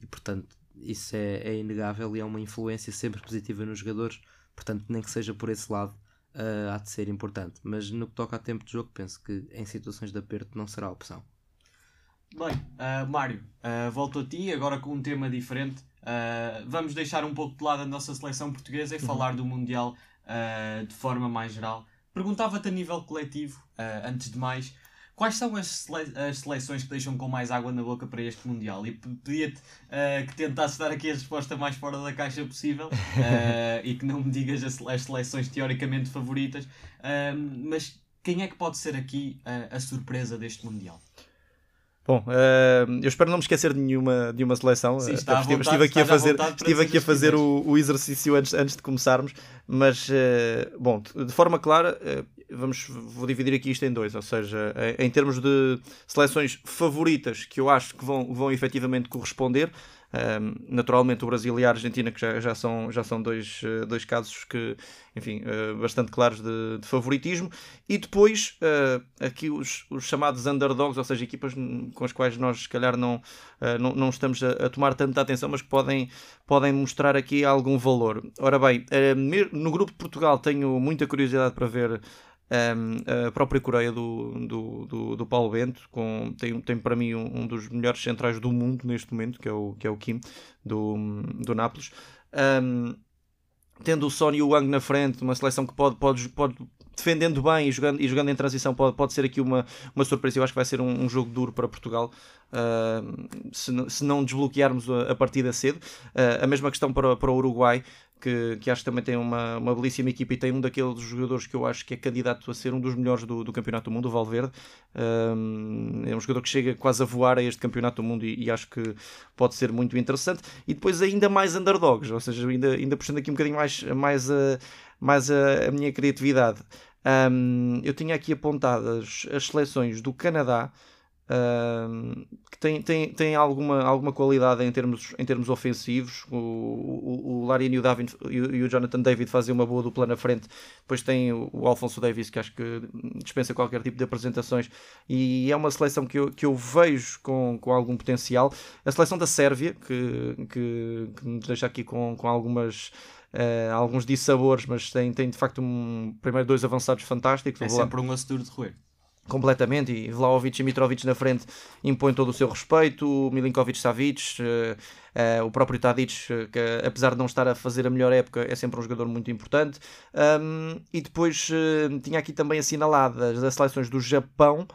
e portanto isso é, é inegável e é uma influência sempre positiva nos jogadores. Portanto, nem que seja por esse lado, uh, há de ser importante. Mas no que toca a tempo de jogo, penso que em situações de aperto não será a opção. Bem, uh, Mário, uh, volto a ti agora com um tema diferente. Uh, vamos deixar um pouco de lado a nossa seleção portuguesa e uhum. falar do Mundial de forma mais geral. Perguntava-te a nível coletivo, antes de mais, Quais são as, sele as seleções que deixam com mais água na boca para este Mundial? E pedia-te uh, que tentasses dar aqui a resposta mais fora da caixa possível uh, e que não me digas as, as seleções teoricamente favoritas, mas quem é que pode ser aqui a surpresa deste Mundial? Bom, uh, eu espero não me esquecer de nenhuma, de uma seleção. Sim, está estive, vontade, estive aqui a fazer, estive aqui a fazer o, o, exercício antes, antes de começarmos, mas uh, bom, de forma clara, uh, vamos, vou dividir aqui isto em dois, ou seja, em termos de seleções favoritas que eu acho que vão, vão efetivamente corresponder, um, naturalmente o Brasil e a Argentina, que já, já, são, já são dois, eh, dois casos que, enfim, uh, bastante claros de, de, favoritismo. E depois uh, aqui os, os, chamados underdogs, ou seja, equipas com as quais nós se calhar não, uh, não, não, estamos a, a, tomar tanta atenção, mas que podem, podem mostrar aqui algum valor. Ora bem, no grupo de Portugal tenho muita curiosidade para ver um, a própria Coreia do, do, do, do, Paulo Bento com, tem, tem para mim um, um, dos melhores centrais do mundo neste momento, que é o, que é o Kim do, do Nápoles. Um, tendo o Son e o Wang na frente, uma seleção que pode, pode, pode defendendo bem e jogando, e jogando em transição, pode, pode ser aqui uma, uma surpresa. Eu acho que vai ser um, um jogo duro para Portugal uh, se, se não desbloquearmos a, a partida cedo. Uh, a mesma questão para, para o Uruguai que, que acho que também tem uma, uma belíssima equipa e tem um daqueles jogadores que eu acho que é candidato a ser um dos melhores do, do Campeonato do Mundo, o Valverde. Um, é um jogador que chega quase a voar a este Campeonato do Mundo e, e, acho que pode ser muito interessante. E depois ainda mais underdogs, ou seja, ainda, ainda puxando aqui um bocadinho mais, mais, a, mais a, a minha criatividade. Um, eu tinha aqui apontadas as seleções do Canadá, que tem, tem, tem alguma, alguma qualidade em termos, em termos ofensivos. O, o, o Larin e o, David, e o Jonathan David fazem uma boa dupla na frente. Depois tem o, o Alfonso Davis, que acho que dispensa qualquer tipo de apresentações. E é uma seleção que eu, que eu vejo com, com algum potencial. A seleção da Sérvia, que, que, que nos deixa aqui com, com algumas. Uh, alguns dissabores, mas tem, tem de facto um, primeiro dois avançados fantásticos. É sempre um asseguro de roer completamente e Vlaovic e Mitrovic na frente impõem todo o seu respeito, Milinkovic Savic, uh, uh, o próprio Tadic, que apesar de não estar a fazer a melhor época, é sempre um jogador muito importante. Um, e depois uh, tinha aqui também assinaladas as seleções do Japão.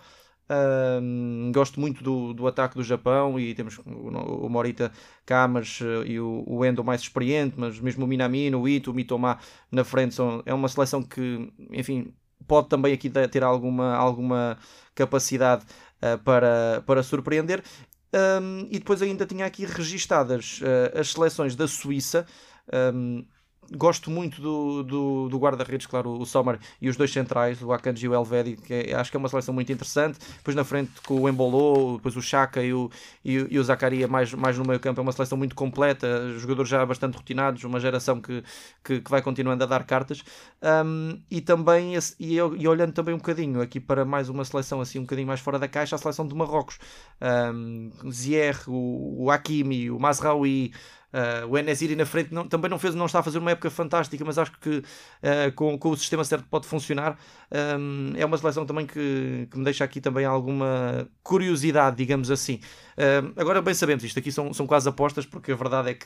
Um, gosto muito do, do ataque do Japão e temos o, o Morita Kamas e o, o Endo mais experiente, mas mesmo o Minamino, o Ito, o Mitoma na frente são, é uma seleção que, enfim, pode também aqui ter alguma, alguma capacidade uh, para, para surpreender. Um, e depois ainda tinha aqui registadas uh, as seleções da Suíça. Um, gosto muito do, do, do guarda-redes, claro, o Sommer e os dois centrais, o Akanji e o Elvedi, que é, acho que é uma seleção muito interessante. Depois na frente com o Embolou, depois o Chaka e o, e, e o Zacaria mais, mais no meio campo, é uma seleção muito completa, jogadores já bastante rotinados, uma geração que, que, que vai continuando a dar cartas. Um, e também, e, e, olhando também um bocadinho aqui para mais uma seleção assim um bocadinho mais fora da caixa, a seleção de Marrocos. Um, Zier, o, o Hakimi, o Mazraoui, Uh, o Enesiri na frente não, também não, fez, não está a fazer uma época fantástica, mas acho que uh, com, com o sistema certo pode funcionar. Um, é uma seleção também que, que me deixa aqui também alguma curiosidade, digamos assim. Uh, agora, bem sabemos, isto aqui são, são quase apostas, porque a verdade é que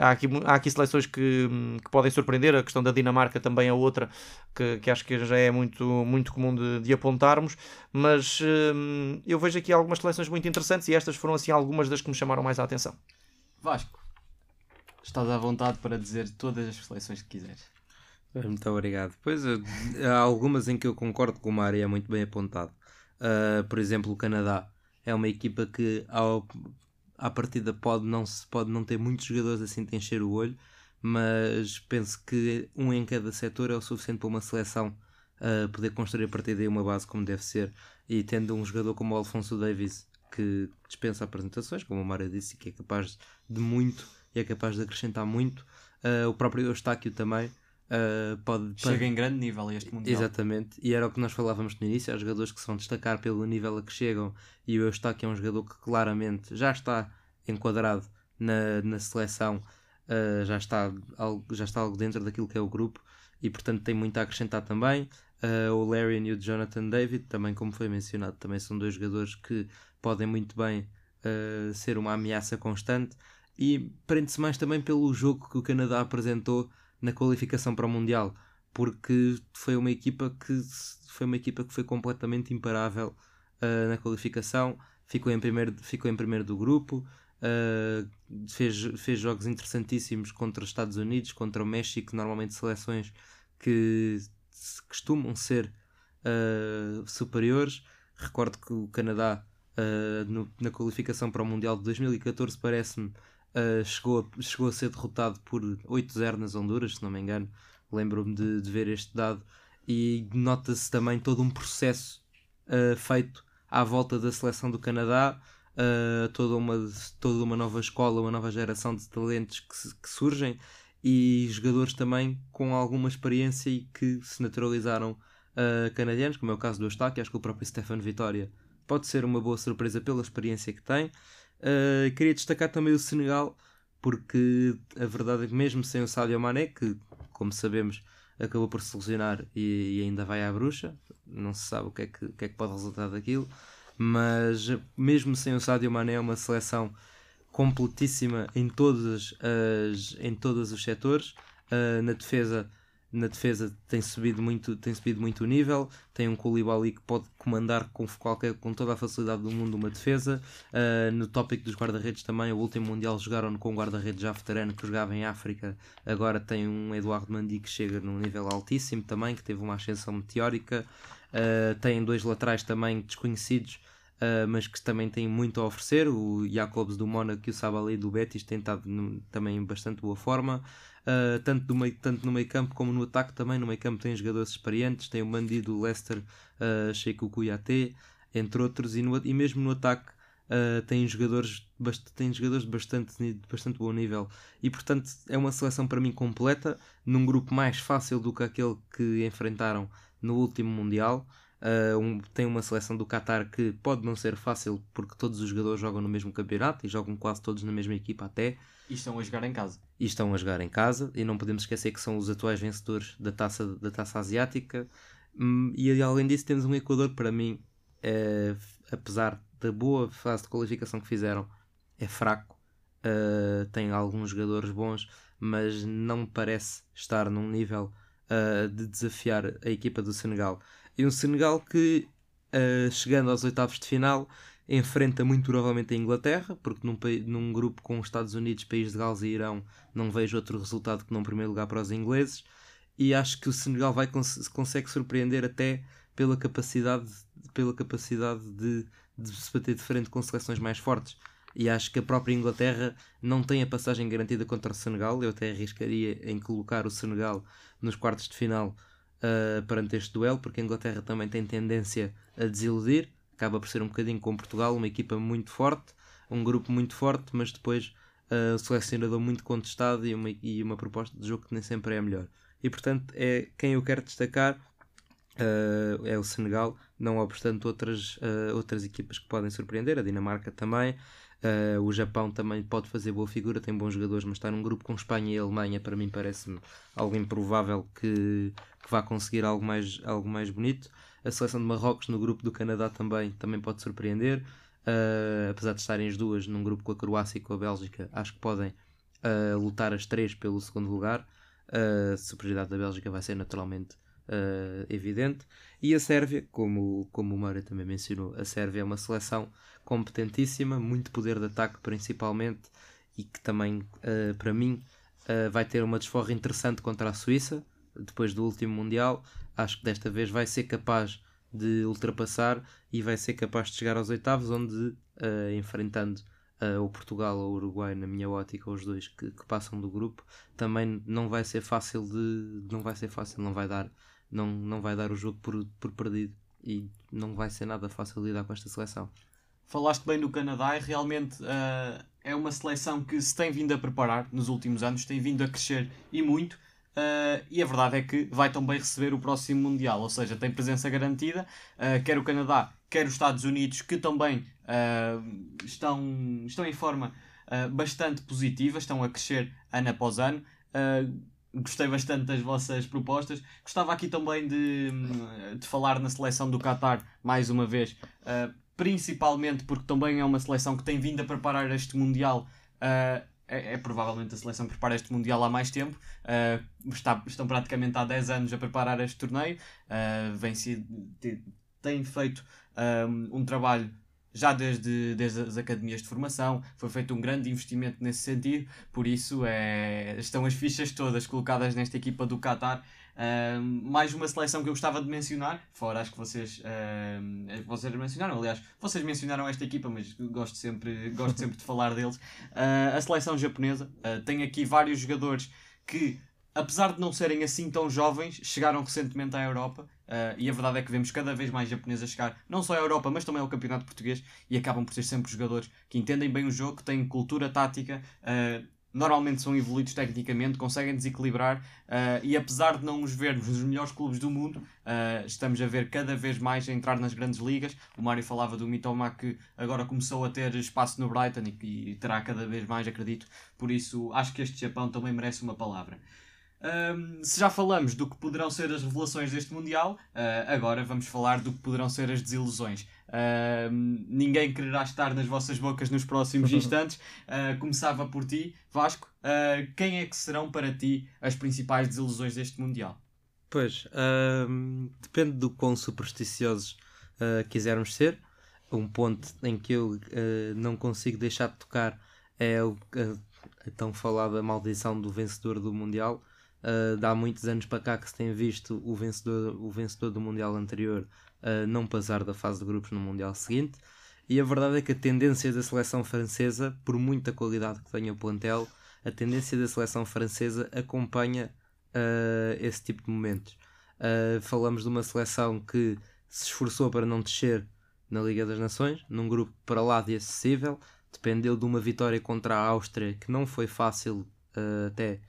há, aqui, há aqui seleções que, que podem surpreender. A questão da Dinamarca também é outra que, que acho que já é muito, muito comum de, de apontarmos. Mas eu vejo aqui algumas seleções muito interessantes e estas foram assim algumas das que me chamaram mais a atenção. Vasco, estás à vontade para dizer todas as seleções que quiseres. Muito obrigado. Pois há algumas em que eu concordo com o Mário, é muito bem apontado. Uh, por exemplo, o Canadá é uma equipa que ao, à partida pode não, pode não ter muitos jogadores assim de encher o olho, mas penso que um em cada setor é o suficiente para uma seleção uh, poder construir a partir daí uma base como deve ser. E tendo um jogador como o Alfonso Davis que dispensa apresentações, como o Mário disse, que é capaz de muito e é capaz de acrescentar muito. Uh, o próprio Eustáquio também uh, pode. Chega em grande nível a este Mundial. Exatamente, e era o que nós falávamos no início: há jogadores que se vão destacar pelo nível a que chegam, e o Eustáquio é um jogador que claramente já está enquadrado na, na seleção, uh, já, está algo, já está algo dentro daquilo que é o grupo, e portanto tem muito a acrescentar também. Uh, o Larry e o Jonathan David, também como foi mencionado, também são dois jogadores que podem muito bem uh, ser uma ameaça constante e prende-se mais também pelo jogo que o Canadá apresentou na qualificação para o Mundial, porque foi uma equipa que foi uma equipa que foi completamente imparável uh, na qualificação, ficou em primeiro, ficou em primeiro do grupo, uh, fez, fez jogos interessantíssimos contra os Estados Unidos, contra o México, normalmente seleções que costumam ser uh, superiores. Recordo que o Canadá uh, no, na qualificação para o Mundial de 2014, parece-me, uh, chegou, a, chegou a ser derrotado por 8-0 nas Honduras, se não me engano. Lembro-me de, de, ver este dado. E nota-se também todo um processo uh, feito à volta da seleção do Canadá, toda, uma, toda uma nova escola, uma nova geração de talentos que, que surgem e jogadores também com alguma experiência e que se naturalizaram uh, canadianos, como é o caso do Eustáquio, acho que o próprio Stefano Vitória pode ser uma boa surpresa pela experiência que tem. Uh, queria destacar também o Senegal, porque a verdade é que, mesmo sem o Sadio Mané, que, como sabemos, acabou por se lesionar e, e, ainda vai à bruxa, não se sabe o que, é que, que é que pode resultar daquilo, mas mesmo sem o Sadio Mané, é uma seleção completíssima em todas as em todos os setores. Uh, na defesa na defesa tem subido muito, tem subido muito o nível, tem um Koulibaly que pode comandar com, qualquer, com toda a facilidade do mundo uma defesa. Uh, no tópico dos guarda-redes também, o último Mundial jogaram com um guarda-redes já veterano que jogava em África, agora tem um Eduardo Mandi que chega num nível altíssimo também, que teve uma ascensão meteórica. Uh, tem dois laterais também desconhecidos, Uh, mas que também têm muito a oferecer. O Jacobs do Mónaco e o Sabali do Betis têm estado no, também em bastante boa forma uh, tanto, do meio, tanto no meio campo como no ataque também. No meio campo tem jogadores experientes, tem o Mandi do Leicester, uh, Sheikh Kouyaté, entre outros, e, no, e mesmo no ataque uh, tem, jogadores, tem jogadores de bastante, de bastante bom nível. E portanto é uma seleção para mim completa, num grupo mais fácil do que aquele que enfrentaram no último Mundial. Uh, um, tem uma seleção do Qatar que pode não ser fácil porque todos os jogadores jogam no mesmo campeonato e jogam quase todos na mesma equipa até. E estão a jogar em casa. E estão a jogar em casa e não podemos esquecer que são os atuais vencedores da taça, da taça asiática. Hum, e além disso temos um Equador para mim, é, apesar da boa fase de qualificação que fizeram, é fraco. Uh, tem alguns jogadores bons, mas não parece estar num nível uh, de desafiar a equipa do Senegal. E um Senegal que, uh, chegando aos oitavos de final, enfrenta muito provavelmente a Inglaterra, porque num, num grupo com os Estados Unidos, País de Gales e Irão, não vejo outro resultado que não primeiro lugar para os ingleses. E acho que o Senegal vai cons consegue surpreender até pela capacidade, pela capacidade de, de se bater de frente com seleções mais fortes. e acho que a própria Inglaterra não tem a passagem garantida contra o Senegal. Eu até arriscaria em colocar o Senegal nos quartos de final uh, perante este duelo, porque a Inglaterra também tem tendência a desiludir, acaba por ser um bocadinho com Portugal, uma equipa muito forte, um grupo muito forte, mas depois uh, selecionador muito contestado e uma, e uma proposta de jogo que nem sempre é a melhor. E portanto é quem eu quero destacar uh, é o Senegal, não obstante outras, uh, outras equipas que podem surpreender, a Dinamarca também. Uh, o Japão também pode fazer boa figura, tem bons jogadores, mas está num grupo com Espanha e Alemanha, para mim parece-me algo improvável que, que vá conseguir algo mais, algo mais bonito. A seleção de Marrocos no grupo do Canadá também, também pode surpreender. Uh, apesar de estarem as duas num grupo com a Croácia e com a Bélgica, acho que podem uh, lutar as três pelo segundo lugar. a superioridade da Bélgica vai ser naturalmente uh, evidente. E a Sérvia, como, como o Mário também mencionou, a Sérvia é uma seleção competentíssima, muito poder de ataque principalmente, e que também, uh, para mim, uh, vai ter uma desforra interessante contra a Suíça, depois do último Mundial. Acho que desta vez vai ser capaz de ultrapassar e vai ser capaz de chegar aos oitavos, onde, enfrentando uh, o Portugal ou o Uruguai, na minha ótica, os dois que, que, passam do grupo, também não vai ser fácil de. não vai ser fácil, não vai dar não, não vai dar o jogo por, por perdido e não vai ser nada fácil lidar com esta seleção. Falaste bem do Canadá e realmente uh, é uma seleção que se tem vindo a preparar nos últimos anos, tem vindo a crescer e muito. Uh, e a verdade é que vai também receber o próximo Mundial, ou seja, tem presença garantida, uh, quer o Canadá, quer os Estados Unidos, que também estão, estão em forma bastante positiva, estão a crescer ano após ano gostei bastante das vossas propostas. Gostava aqui também de, de falar na seleção do Qatar mais uma vez, uh, principalmente porque também é uma seleção que tem vindo a preparar este Mundial. Uh, é, é, provavelmente a seleção que prepara este Mundial há mais tempo. Uh, está, estão praticamente há 10 anos a preparar este torneio. vem sido, tem feito um, um trabalho já desde, desde as academias de formação, foi feito um grande investimento nesse sentido, por isso é, estão as fichas todas colocadas nesta equipa do Qatar. Uh, mais uma seleção que eu gostava de mencionar, fora acho que vocês, uh, vocês mencionaram, aliás, vocês mencionaram esta equipa, mas gosto sempre, gosto sempre de falar deles. Uh, a seleção japonesa tem aqui vários jogadores que apesar de não serem assim tão jovens, chegaram recentemente à Europa uh, e a verdade é que vemos cada vez mais japoneses a chegar, não só à Europa, mas também ao campeonato português e acabam por ser sempre jogadores que entendem bem o jogo, que têm cultura tática, uh, normalmente são evoluídos tecnicamente, conseguem desequilibrar uh, e apesar de não os vermos nos melhores clubes do mundo, estamos a ver cada vez mais a entrar nas grandes ligas. O Mário falava do Mitoma que agora começou a ter espaço no Brighton e, e terá cada vez mais, acredito. Por isso, acho que este Japão também merece uma palavra. Um, se já falamos do que poderão ser as revelações deste Mundial, uh, agora vamos falar do que poderão ser as desilusões. Uh, ninguém quererá estar nas vossas bocas nos próximos instantes. Uh, começava por ti, Vasco. Ah, quem é que serão para ti as principais desilusões deste Mundial? Pois, depende do quão supersticiosos quisermos ser. Um ponto em que eu não consigo deixar de tocar é o, a tão falada maldição do vencedor do Mundial Uh, de há muitos anos para cá que se tem visto o vencedor, o vencedor do Mundial anterior uh, não passar da fase de grupos no Mundial seguinte. E a verdade é que a tendência da seleção francesa, por muita qualidade que tenha o plantel, a tendência da seleção francesa acompanha uh, esse tipo de momentos. falamos de uma seleção que se esforçou para não descer na Liga das Nações, num grupo para lá de acessível, dependeu de uma vitória contra a Áustria que não foi fácil até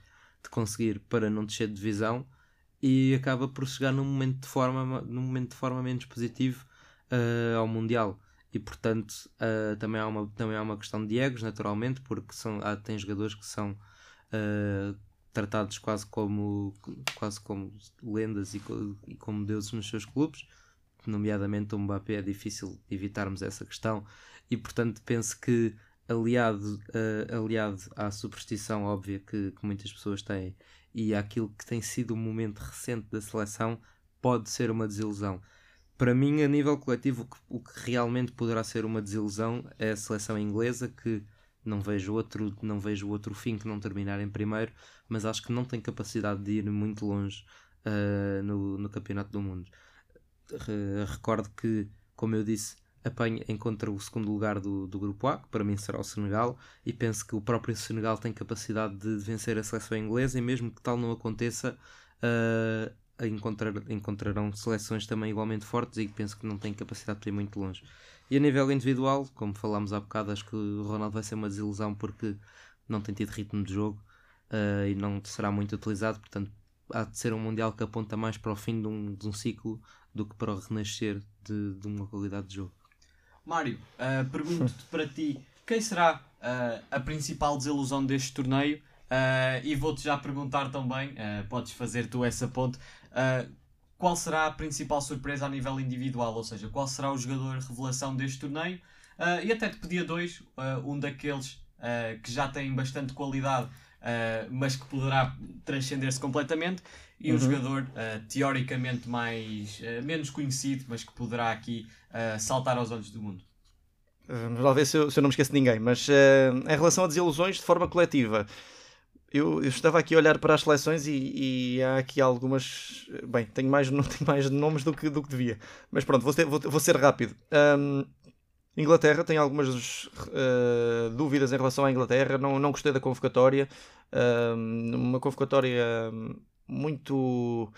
de conseguir para não descer de divisão e acaba por chegar num momento de forma, num momento de forma menos positivo uh, ao Mundial. E portanto uh, também, há uma, também há uma questão de egos, naturalmente, porque são, há, tem jogadores que são uh, tratados quase como, quase como lendas e, e como deuses nos seus clubes, nomeadamente o Mbappé. É difícil evitarmos essa questão, e portanto penso que aliado, uh, aliado à superstição óbvia que, que, muitas pessoas têm e àquilo que tem sido o momento recente da seleção, pode ser uma desilusão. Para mim, a nível coletivo, o que, o que realmente poderá ser uma desilusão é a seleção inglesa, que não vejo outro, não vejo outro fim que não terminar em primeiro, mas acho que não tem capacidade de ir muito longe uh, no, no Campeonato do Mundo. recordo que, como eu disse, apanha, encontra o segundo lugar do, do grupo A, que para mim será o Senegal, e penso que o próprio Senegal tem capacidade de vencer a seleção inglesa, e mesmo que tal não aconteça, uh, encontrar, encontrarão seleções também igualmente fortes e penso que não têm capacidade de ir muito longe. E a nível individual, como falámos há bocado, acho que o Ronaldo vai ser uma desilusão porque não tem tido ritmo de jogo uh, e não será muito utilizado, portanto há de ser um Mundial que aponta mais para o fim de um, de um ciclo do que para o renascer de, de uma qualidade de jogo. Mário, uh, pergunto-te para ti quem será uh, a principal desilusão deste torneio? Uh, e vou-te já perguntar também, podes fazer tu essa ponte, qual será a principal surpresa a nível individual, ou seja, qual será o jogador revelação deste torneio? E até te pedia dois, um daqueles que já tem bastante qualidade mas que poderá transcender-se completamente e uhum. um jogador uh, teoricamente mais uh, menos conhecido, mas que poderá aqui saltar aos olhos do mundo. Vamos lá ver se eu, se eu não me esqueço de ninguém, mas em relação a desilusões de forma coletiva, eu, eu, estava aqui a olhar para as seleções e, e, há aqui algumas. Bem, tenho mais, não tenho mais nomes do que, do que devia, mas pronto, vou, ter, vou, vou ser rápido. Um, Inglaterra tem algumas uh, dúvidas em relação à Inglaterra. Não, não gostei da convocatória. Uh, uma convocatória muito.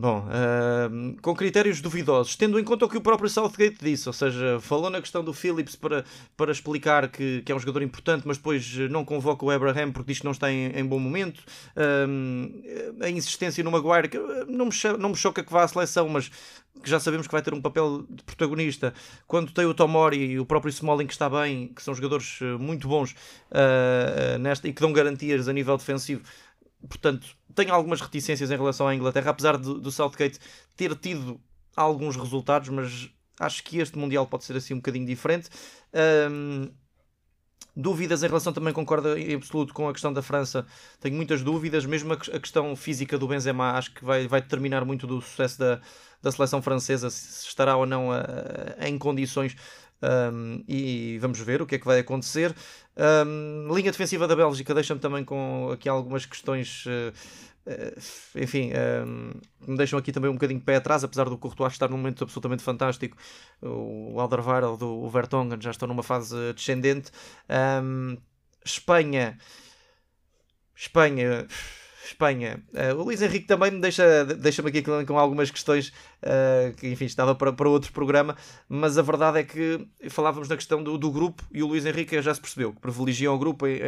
Bom, uh, com critérios duvidosos, tendo em conta o que o próprio Southgate disse, ou seja, falou na questão do Phillips para, para explicar que, que é um jogador importante, mas depois não convoca o Abraham porque diz que não está em, em bom momento. Uh, a insistência no Maguire, que não me, não me choca que vá à seleção, mas que já sabemos que vai ter um papel de protagonista. Quando tem o Tomori e o próprio Smalling que está bem, que são jogadores eh, muito bons uh, nesta, e que dão garantias a nível defensivo portanto, tenho algumas reticências em relação à Inglaterra, apesar do, do Southgate ter tido alguns resultados, mas acho que este Mundial pode ser assim um bocadinho diferente. Um, dúvidas em relação também concordo em absoluto com a questão da França. Tenho muitas dúvidas, mesmo a, questão física do Benzema acho que vai, vai determinar muito do sucesso da, da seleção francesa, se estará ou não a, a, em condições um, e vamos ver o que é que vai acontecer. Um, linha defensiva da Bélgica deixa-me também com aqui algumas questões. Uh, uh, enfim, me deixam aqui também um bocadinho de pé atrás, apesar do Courtois estar num momento absolutamente fantástico. O Alderweireld, o Vertonghen já estão numa fase descendente. Espanha. Espanha Espanha. Uh, o Luís Henrique também me deixa, deixa-me aqui com, com, algumas questões uh, que, enfim, estava para, para outro programa, mas a verdade é que falávamos na questão do, do grupo e o Luís Henrique já se percebeu que privilegiam o grupo e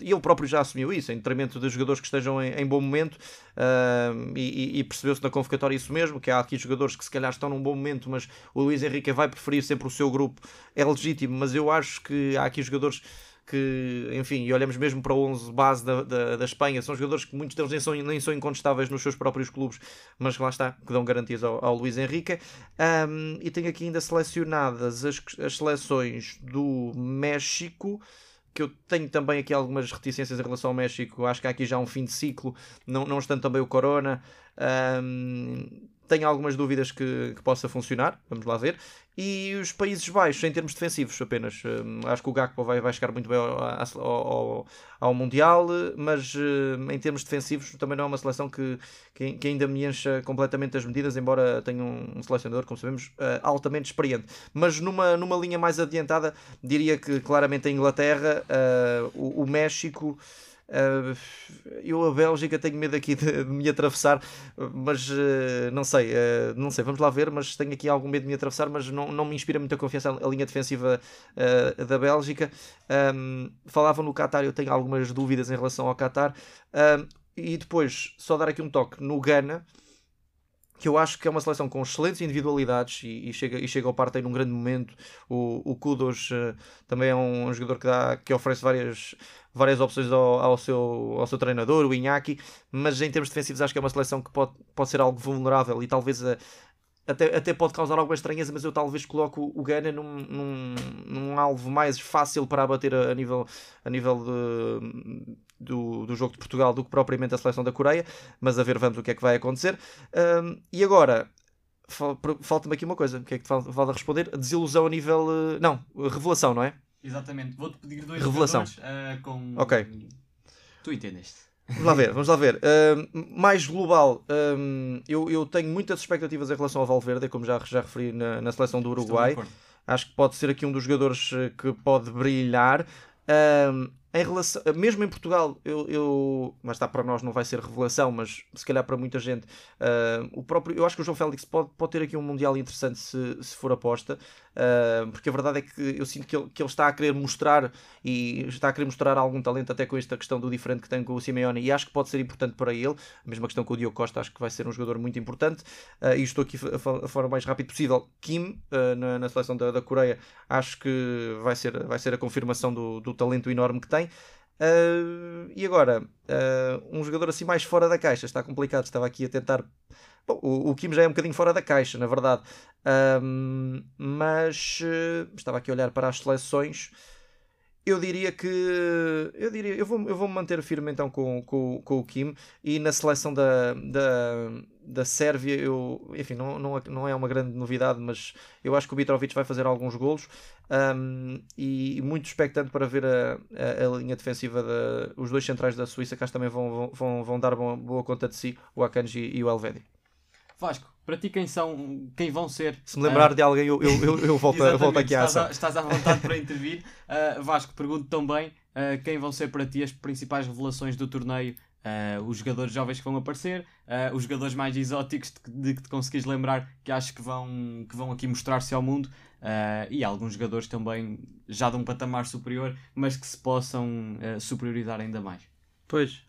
ele próprio já assumiu isso, em detrimento de jogadores que estejam em, em bom momento uh, e, e percebeu-se na convocatória isso mesmo, que há aqui jogadores que se calhar estão num bom momento, mas o Luís Henrique vai preferir sempre o seu grupo, é legítimo, mas eu acho que há aqui jogadores que, enfim, e olhamos mesmo para o 11 base da, da, da, Espanha, são jogadores que muitos deles nem são, nem são incontestáveis nos seus próprios clubes, mas lá está, que dão garantias ao, ao Luís Henrique. Um, e tenho aqui ainda selecionadas as, as seleções do México que eu tenho também aqui algumas reticências em relação ao México. Acho que há aqui já um fim de ciclo, não, não estando também o Corona. Um, tenho algumas dúvidas que, que, possa funcionar, vamos lá ver. E os Países Baixos, em termos defensivos apenas. Hum, acho que o Gakpo vai, vai chegar muito bem ao, ao, ao Mundial, mas hum, em termos defensivos também não é uma seleção que, que, que, ainda me encha completamente as medidas, embora tenha um, um selecionador, como sabemos, uh, altamente experiente. Mas numa, numa linha mais adiantada, diria que claramente a Inglaterra, uh, o, o México. Uh, eu a Bélgica tenho medo aqui de, me atravessar, mas uh, não sei, uh, não sei, vamos lá ver, mas tenho aqui algum medo de me atravessar, mas não, não me inspira muita confiança a, linha defensiva da Bélgica. Falavam no Qatar, eu tenho algumas dúvidas em relação ao Qatar. E depois, só dar aqui um toque no Ghana, que eu acho que é uma seleção com excelentes individualidades e, e chega, e chega ao Partey num grande momento. O, o Kudos uh, também é um, jogador que, dá, que oferece várias, várias opções ao, ao, seu, ao seu treinador, o Inaki, mas em termos defensivos acho que é uma seleção que pode, pode ser algo vulnerável e talvez a, até, até pode causar alguma estranheza, mas eu talvez coloco o Ghana num, num, num alvo mais fácil para abater a, a nível, a nível de, do, do jogo de Portugal do que propriamente a seleção da Coreia, mas a ver vamos o que é que vai acontecer. Um, e agora, falta-me aqui uma coisa, o que é que falta responder? Desilusão a nível. Eh, não, revelação, não é? Exatamente, vou-te pedir dois revelação. Uh, com. Ok. Tu entendeste. Vamos lá ver, vamos lá ver. Uh, mais global, um, eu, eu tenho muitas expectativas em relação ao Valverde, como já, já referi na, na seleção do Uruguai. Acho que pode ser aqui um dos jogadores eh, que pode brilhar. Um, em relação, mesmo em Portugal, eu, eu, mas está para nós não vai ser revelação, mas se calhar para muita gente, uh, o próprio, eu acho que o João Félix pode, pode ter aqui um Mundial interessante se, se for aposta, uh, porque a verdade é que eu sinto que ele, que ele está a querer mostrar e está a querer mostrar algum talento até com esta questão do diferente que tem com o Simeone e acho que pode ser importante para ele. A mesma questão com o Diogo Costa, acho que vai ser um jogador muito importante. Uh, e estou aqui a, forma mais rápida possível. Kim, na, na, seleção da, da Coreia, acho que vai ser, vai ser a confirmação do, do talento enorme que tem. Uh, e agora, uh, um jogador assim mais fora da caixa, está complicado, estava aqui a tentar. Bom, o, o Kim já é um bocadinho fora da caixa, na verdade, uh, mas estava aqui a olhar para as seleções. Eu diria que. Eu diria. Eu vou, eu vou me manter firme então com, com, com o Kim e na seleção da, da, da Sérvia, eu, enfim, não, não, não é uma grande novidade, mas eu acho que o Mitrovic vai fazer alguns golos um, e muito expectante para ver a, a, a linha defensiva, de, os dois centrais da Suíça, que acho também vão, vão, vão dar boa, boa conta de si, o Akanji e o Elvedi. Vasco, para ti quem são, quem vão ser? Se me lembrar uh, de alguém, eu, eu, eu, eu volto, volto aqui à ação. Estás à vontade para intervir. Uh, Vasco, pergunto também uh, quem vão ser para ti as principais revelações do torneio Uh, os jogadores jovens que vão aparecer, uh, os jogadores mais exóticos de, de, que te conseguis lembrar que acho que vão, que vão aqui mostrar-se ao mundo uh, e alguns jogadores também já de um patamar superior, mas que se possam superiorizar ainda mais. Pois,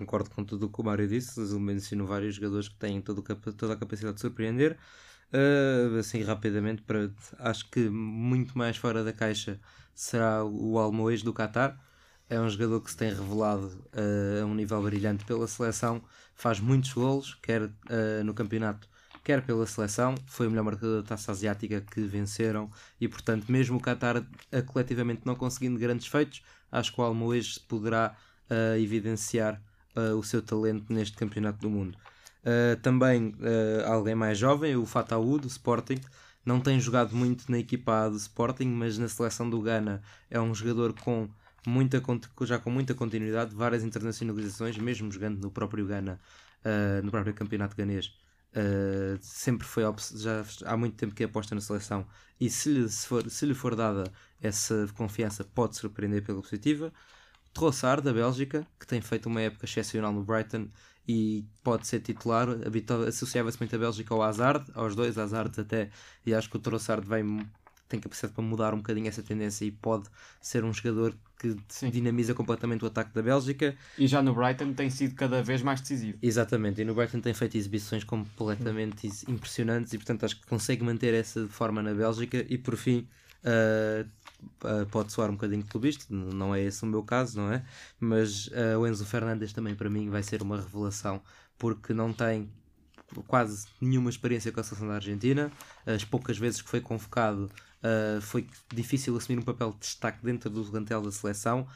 concordo com tudo o que o Mário disse, eu menciono vários jogadores que têm todo, toda a capacidade de surpreender. assim, rapidamente, para, acho que muito mais fora da caixa será o Almoez do Qatar é um jogador que se tem revelado uh, a um nível brilhante pela seleção, faz muitos golos, quer uh, no campeonato, quer pela seleção. Foi o melhor marcador da taça asiática que venceram e, portanto, mesmo o Qatar uh, coletivamente não conseguindo grandes feitos, acho que o Almoez poderá evidenciar o seu talento neste campeonato do mundo. também alguém mais jovem, o Fataú do Sporting. Não tem jogado muito na equipa do Sporting, mas na seleção do Ghana é um jogador com muita, já com muita continuidade, várias internacionalizações, mesmo jogando no próprio Ghana, uh, no próprio campeonato ganês. Uh, sempre foi já há muito tempo que aposta na seleção e se lhe, se for, se lhe for dada essa confiança pode surpreender pela positiva Trossard da Bélgica que tem feito uma época excepcional no Brighton e pode ser titular associava-se muito a Bélgica ao Hazard aos dois Hazard até e acho que o Trossard vai tem capacidade para mudar um bocadinho essa tendência e pode ser um jogador que Sim. dinamiza completamente o ataque da Bélgica. E já no Brighton tem sido cada vez mais decisivo. Exatamente, e no Brighton tem feito exibições completamente impressionantes e portanto acho que consegue manter essa forma na Bélgica e por fim uh, pode soar um bocadinho clubista, não é esse o meu caso, não é? Mas uh, o Enzo Fernandes também para mim vai ser uma revelação porque não tem quase nenhuma experiência com a seleção da Argentina. As poucas vezes que foi convocado Uh, foi difícil assumir um papel de destaque dentro do plantel da seleção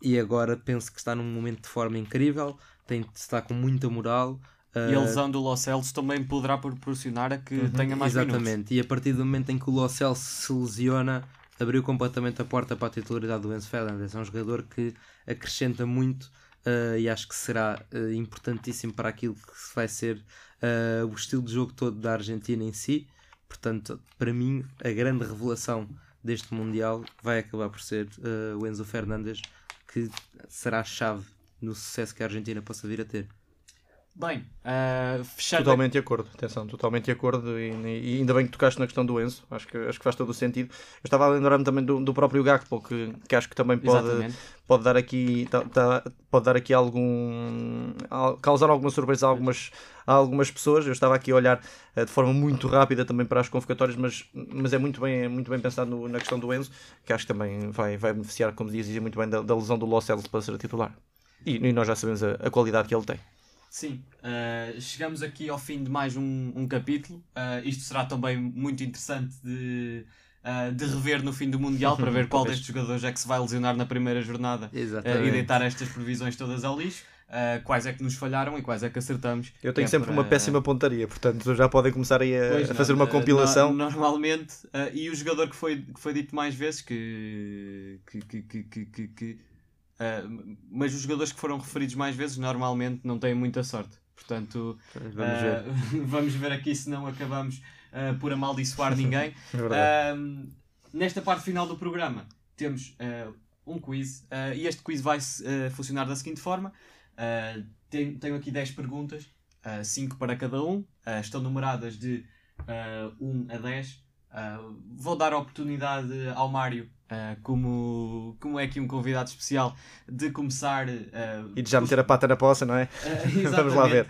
e agora penso que está num momento de forma incrível, tem, está com muita moral. E a lesão do Los Celso também poderá proporcionar a que uhum, tenha mais Exatamente, minutos. e a partir do momento em que o Los Celso se lesiona, abriu completamente a porta para a titularidade do Enzo Fernandes. É um jogador que acrescenta muito uh, e acho que será uh, importantíssimo para aquilo que vai ser uh, o estilo de jogo todo da Argentina em si. Portanto, para mim, a grande revelação deste Mundial vai acabar por ser o Enzo Fernandes, que será a chave no sucesso que a Argentina possa vir a ter. Bem, uh, fechado. Totalmente de acordo, atenção, totalmente de acordo. E, e, ainda bem que tocaste na questão do Enzo, acho que, acho que faz todo o sentido. Eu estava a lembrar-me também do, do próprio Gakpo, que, que acho que também pode, pode dar aqui tá, tá, pode dar aqui algum. causar alguma surpresa a algumas, a algumas pessoas. Eu estava aqui a olhar uh, de forma muito rápida também para as convocatórias, mas, mas é muito bem, muito bem pensado no, na questão do Enzo, que acho que também vai, vai beneficiar, como dizia muito bem, da, da lesão do Angeles para ser titular. E, e nós já sabemos a, a qualidade que ele tem. Sim, uh, chegamos aqui ao fim de mais um, um capítulo. Uh, isto será também muito interessante de, uh, de rever no fim do Mundial para ver qual destes jogadores é que se vai lesionar na primeira jornada e deitar estas previsões todas ao lixo. quais é que nos falharam e quais é que acertamos. Eu tenho é sempre para... uma péssima pontaria, portanto já podem começar aí a, pois, fazer não, uma compilação. No, normalmente, e o jogador que foi, que foi dito mais vezes que, que, que, que, que ah, mas os jogadores que foram referidos mais vezes normalmente não têm muita sorte. Portanto, Vamos ah, ver. vamos ver aqui se não acabamos ah, por amaldiçoar ninguém. É nesta parte final do programa temos ah, um quiz ah, e este quiz vai ah, funcionar da seguinte forma: Ah, tenho, tenho aqui 10 perguntas, 5 para cada um, Ah, estão numeradas de ah, 1 a 10. Ah, vou dar a oportunidade ao Mário, ah, como, como é aqui um convidado especial, de começar. ah, E de já meter a pata na poça, não é? ah, Vamos lá ver. Uh,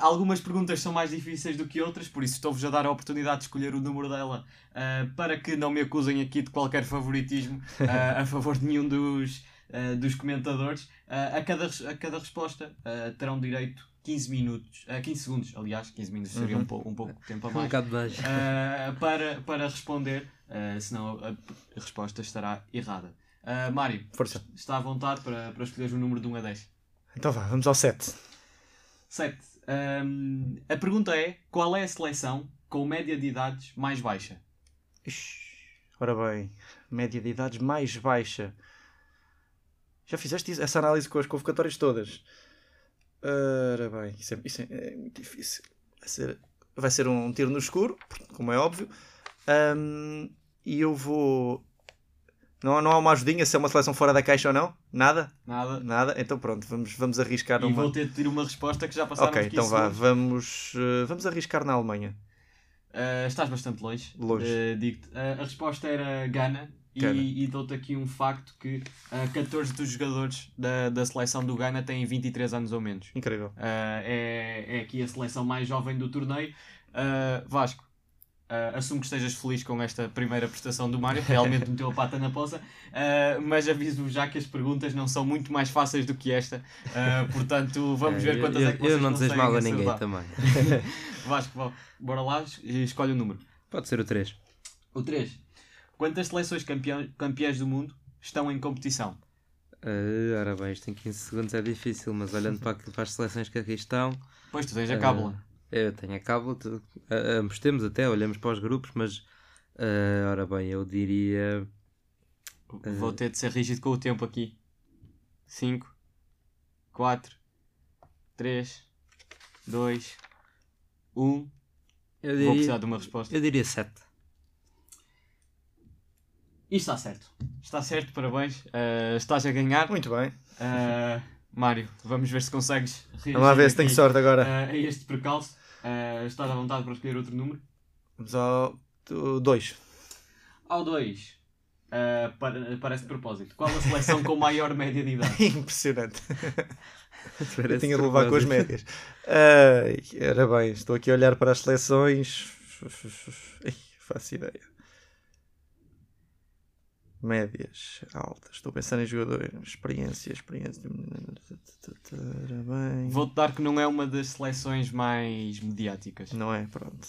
algumas perguntas são mais difíceis do que outras, por isso estou-vos a dar a oportunidade de escolher o número dela uh, para que não me acusem aqui de qualquer favoritismo uh, a favor de nenhum dos, uh, dos comentadores. Uh, a, cada, a cada resposta uh, terão direito 15 minutos, uh, 15 segundos, aliás, 15 minutos seria Uhum. um, pou- um pouco de tempo a Um mais. bocado mais. Uh, para, para responder, uh, senão a, a resposta estará errada. Uh, Mário, Força. está à vontade para, para escolher o número de 1 a 10. Então vá, vamos ao 7. 7. a pergunta é: qual é a seleção com média de idades mais baixa? Ora bem, média de idades mais baixa. Já fizeste isso- essa análise com as convocatórias todas? Ora bem, isso é, isso é- é muito difícil. Vai ser, vai ser um tiro no escuro, como é óbvio. Ahm, e eu vou. Não, não há uma ajudinha se é uma seleção fora da caixa ou não? Nada? Nada. Nada? Então pronto, vamos, vamos arriscar E numa. vou ter de ter uma resposta que já passaram Ok, os 15 então vá, vamos, eh, vamos arriscar na Alemanha. Uh, estás bastante longe. Longe. Uh. Uh, a resposta era Gana. Gana. E, e dou-te aqui um facto que uh, 14 dos jogadores da, da seleção do Ghana têm 23 anos ou menos. Incrível. Uh, é, é aqui a seleção mais jovem do torneio. Uh, Vasco, uh, assumo que estejas feliz com esta primeira prestação do Mário, realmente meteu a pata na poça, uh, mas aviso já que as perguntas não são muito mais fáceis do que esta, uh, portanto vamos ver eu, quantas eu, é que vocês eu não desejo mal a ninguém também. Vasco, bora lá, es- escolhe o número. Pode ser o 3. O 3. Quantas seleções campeão, campeãs do mundo estão em competição? Ah, ora bem, isto em 15 segundos é difícil, mas olhando para, para as seleções que aqui estão, Pois tu tens a Ah, cábula. Eu tenho a ah, ambos temos até, olhamos para os grupos, mas ah, ora bem, eu diria Vou ter de ser rígido com o tempo aqui. 5, 4, 3, 2, 1. eu Vou precisar de uma resposta. eu diria 7. E está certo. Está certo, parabéns. Uh, estás a ganhar. Muito bem. Uh, Mário, vamos ver se consegues reagir Vamos lá ver se tenho sorte agora. uh, a este percalço. Uh, estás à vontade para escolher outro número? Vamos ao 2. Ao 2. Uh, para, parece de propósito. Qual a seleção com maior média de idade? Impressionante. Eu tinha de levar com as médias. Ai, era bem, estou aqui a olhar para as seleções. Ai, faço ideia. Médias, altas. Estou a pensar em jogadores. Experiência, experiência. Bem. Vou-te dar que não é uma das seleções mais mediáticas. Não é, pronto.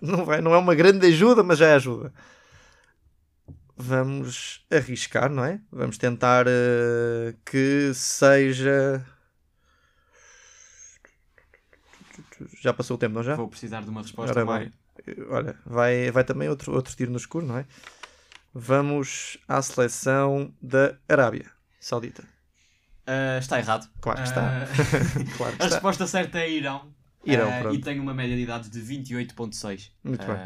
Não, vai, não é uma grande ajuda, mas já ajuda. Vamos arriscar, não é? Vamos tentar eh, que seja. Já passou o tempo, não já? Vou precisar de uma resposta, Ora bem, olha, vai, vai também outro, outro tiro no escuro, não é? Vamos à seleção da Arábia Saudita. Uh, está errado. Claro que está. Uh, Claro que a está. resposta certa é Irão. Irão, Uh, pronto. e tem uma média de idade de 28.6. Muito bem.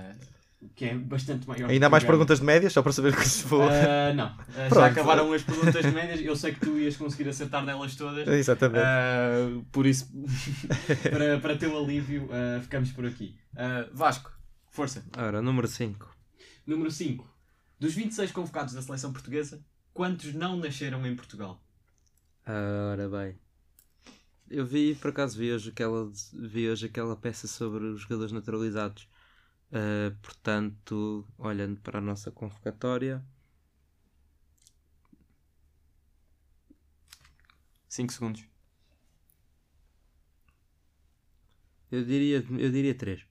Que é bastante maior. Ainda há mais perguntas de médias, só para saber que se for. Uh, não. Uh, já acabaram as perguntas de médias. Eu sei que tu ias conseguir acertar nelas todas. Exatamente. Uh, por isso, para, para teu alívio, uh, ficamos por aqui. Uh, Vasco, força. Ora, número 5. Número 5. Dos 26 convocados da seleção portuguesa, quantos não nasceram em Portugal? Ora bem. Eu vi, por acaso, vi hoje aquela, vi hoje aquela peça sobre os jogadores naturalizados. Ah, portanto, olhando para a nossa convocatória, 5 segundos. eu diria, eu diria 3.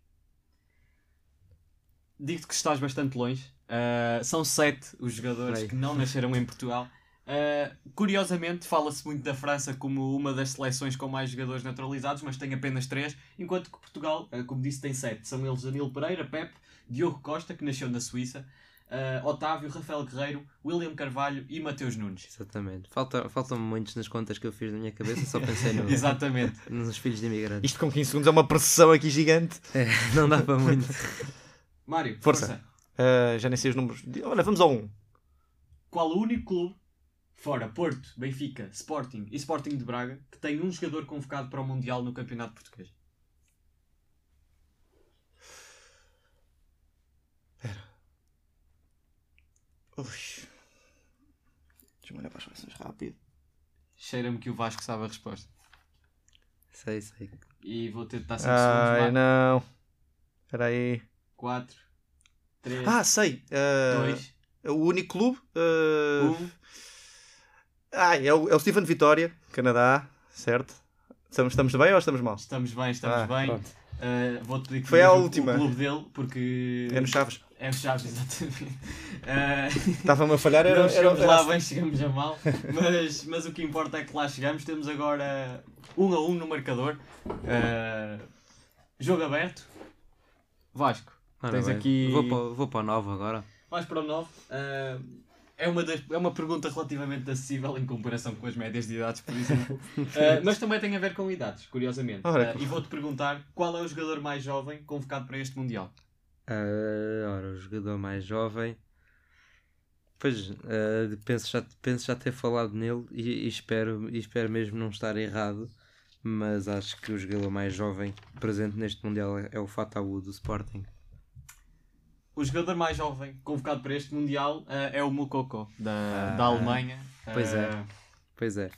Digo-te que estás bastante longe. Uh, são 7 os jogadores que não nasceram em Portugal. Uh, curiosamente, fala-se muito da França como uma das seleções com mais jogadores naturalizados, mas tem apenas 3, enquanto que Portugal, uh, como disse, tem 7. São eles Danilo Pereira, Pepe, Diogo Costa, que nasceu na Suíça, ah, Otávio, Rafael Guerreiro, William Carvalho e Mateus Nunes. Exatamente. Falta, faltam muitos nas contas que eu fiz na minha cabeça, só pensei no, Exatamente. nos filhos de imigrantes. Isto com 15 segundos é uma pressão aqui gigante. É, não dá para muito. Mário, Força. força. Ah, já nem sei os números. Olha, vamos ao 1. Qual o único clube, fora Porto, Benfica, Sporting e Sporting de Braga, que tem um jogador convocado para o Mundial no Campeonato Português? Ui. Deixa-me olhar para as coisas rápido. Cheira-me que o Vasco sabe a resposta. sei, sei. E vou tentar 5 Ai, segundos. não. Espera aí. 4, 3, Ah, sei. Ah, 2, o único clube. ah, 1. Ah, é o, é o Stephen Vitória, Canadá, certo? Estamos, estamos bem ou estamos mal? Estamos bem, estamos Ah, bem. Uh, Vou-te pedir que Foi a última. O clube dele, porque. É no Chaves. É o Chaves, exatamente. Uh, Estava-me a falhar, era, não era, chegamos era lá bem, chegamos a mal. Mas, mas o que importa é que lá chegamos. Temos agora um a um no marcador. Uh, jogo aberto. Vasco, Ora Tens bem, aqui- Vou para, vou para o 9 agora. vais para o 9. Uh, é, uma das- é uma pergunta relativamente acessível em comparação com as médias de idades, por exemplo. Uh, mas também tem a ver com idades, curiosamente. Ora, Uh, e vou-te perguntar qual é o jogador mais jovem convocado para este Mundial? Ah, ora, o jogador mais jovem. Pois, ah, penso, já, penso já ter falado nele e, e espero, e espero mesmo não estar errado. Mas acho que o jogador mais jovem presente neste Mundial é, é o Fataú do Sporting. O jogador mais jovem convocado para este Mundial eh, é o Mukoko, da, Ah, da Alemanha. pois é. Eh, Pois é.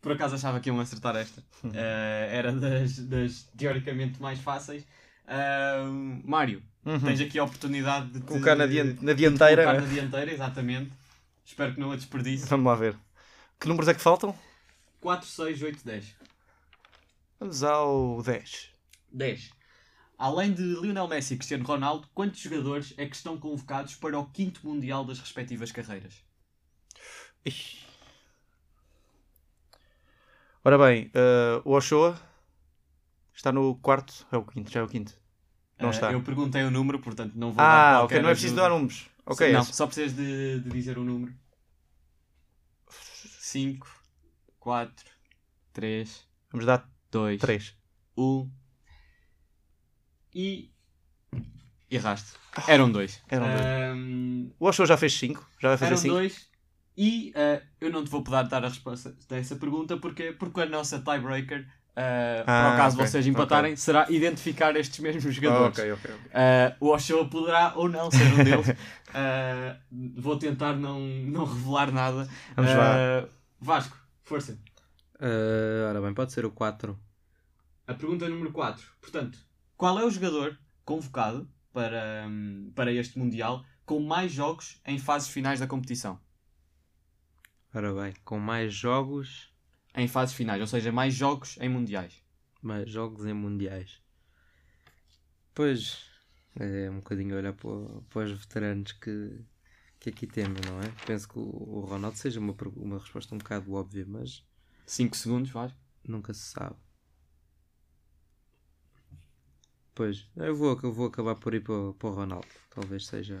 por acaso achava que iam acertar esta. Eh, era das, das teoricamente mais fáceis. Ah, Mário, Uhum. tens aqui a oportunidade de te- Colocar na, dian- na de te dianteira. colocar né? na dianteira, exatamente. Espero que não a desperdice. Vamos lá ver. Que números é que faltam? 4, 6, 8, 10. Vamos ao 10. 10. Além de Lionel Messi e Cristiano Ronaldo, quantos jogadores é que estão convocados para o quinto Mundial das respectivas carreiras? Ixi. Ora bem, eh, o Ochoa está no quarto. É o quinto, já é o quinto. Não Ah, está. Eu perguntei o número, portanto não vou dar Ah, ok, não é preciso ajuda. dar números. Ok, não, esse. só precisas de, de dizer o número. 5, 4, 3, vamos dar 2, 3. 1 e. Erraste. Eram dois. Eram dois. Ahm, O Ochoa já fez 5, já vai fazer eram 5. dois. E ah, eu não te vou poder dar a resposta dessa pergunta porque, porque a nossa tiebreaker, ah, para o caso ok, vocês empatarem, será identificar estes mesmos jogadores. ok, ok. ok. Uh, o Ochoa poderá ou não ser um deles. Uh, vou tentar não, não revelar nada. Vamos Uh, lá. Vasco, força. Ah, ora bem, pode ser o 4. A pergunta número 4. Portanto, qual é o jogador convocado para, hum, para este Mundial com mais jogos em fases finais da competição? Ora bem, com mais jogos, Em fases finais, ou seja, mais jogos em Mundiais. mais jogos em mundiais. Pois, é um bocadinho olhar para, para os veteranos que, que aqui temos, não é? Penso que o, Ronaldo seja uma, uma resposta um bocado óbvia, mas 5 segundos, Vasco. nunca se sabe. Pois, eu vou, eu vou acabar por ir para, para o Ronaldo. Talvez seja.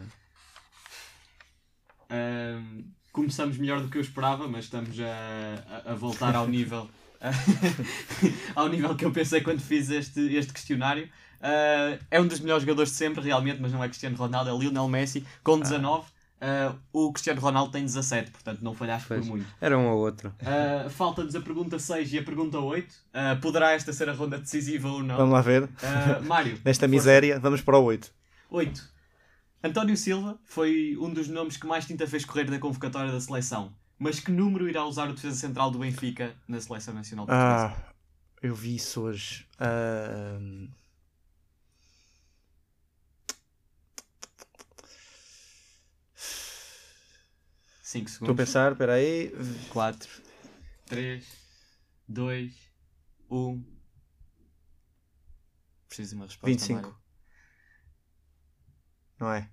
Hum, começamos melhor do que eu esperava, mas estamos a, a- voltar ao nível ao nível que eu pensei quando fiz este, este questionário. Uh, é um dos melhores jogadores de sempre, realmente, mas não é Cristiano Ronaldo, é Lionel Messi, com 19. Uh, o Cristiano Ronaldo tem 17, portanto não falhaste Pois. por muito. Era um ou outro. Uh, Falta-nos a pergunta 6 e a pergunta 8. Uh, poderá esta ser a ronda decisiva ou não? Vamos lá ver. Uh, Mário, Nesta força. miséria, vamos para o 8. 8. António Silva foi um dos nomes que mais tinta fez correr da convocatória da seleção. Mas que número irá usar o defesa central do Benfica na seleção nacional portuguesa? Ah, eu vi isso hoje. Ah, 5 Estou a segundos. pensar, espera aí. 4, 3, 2, 1. Preciso de uma resposta. 25. Mário. Não é?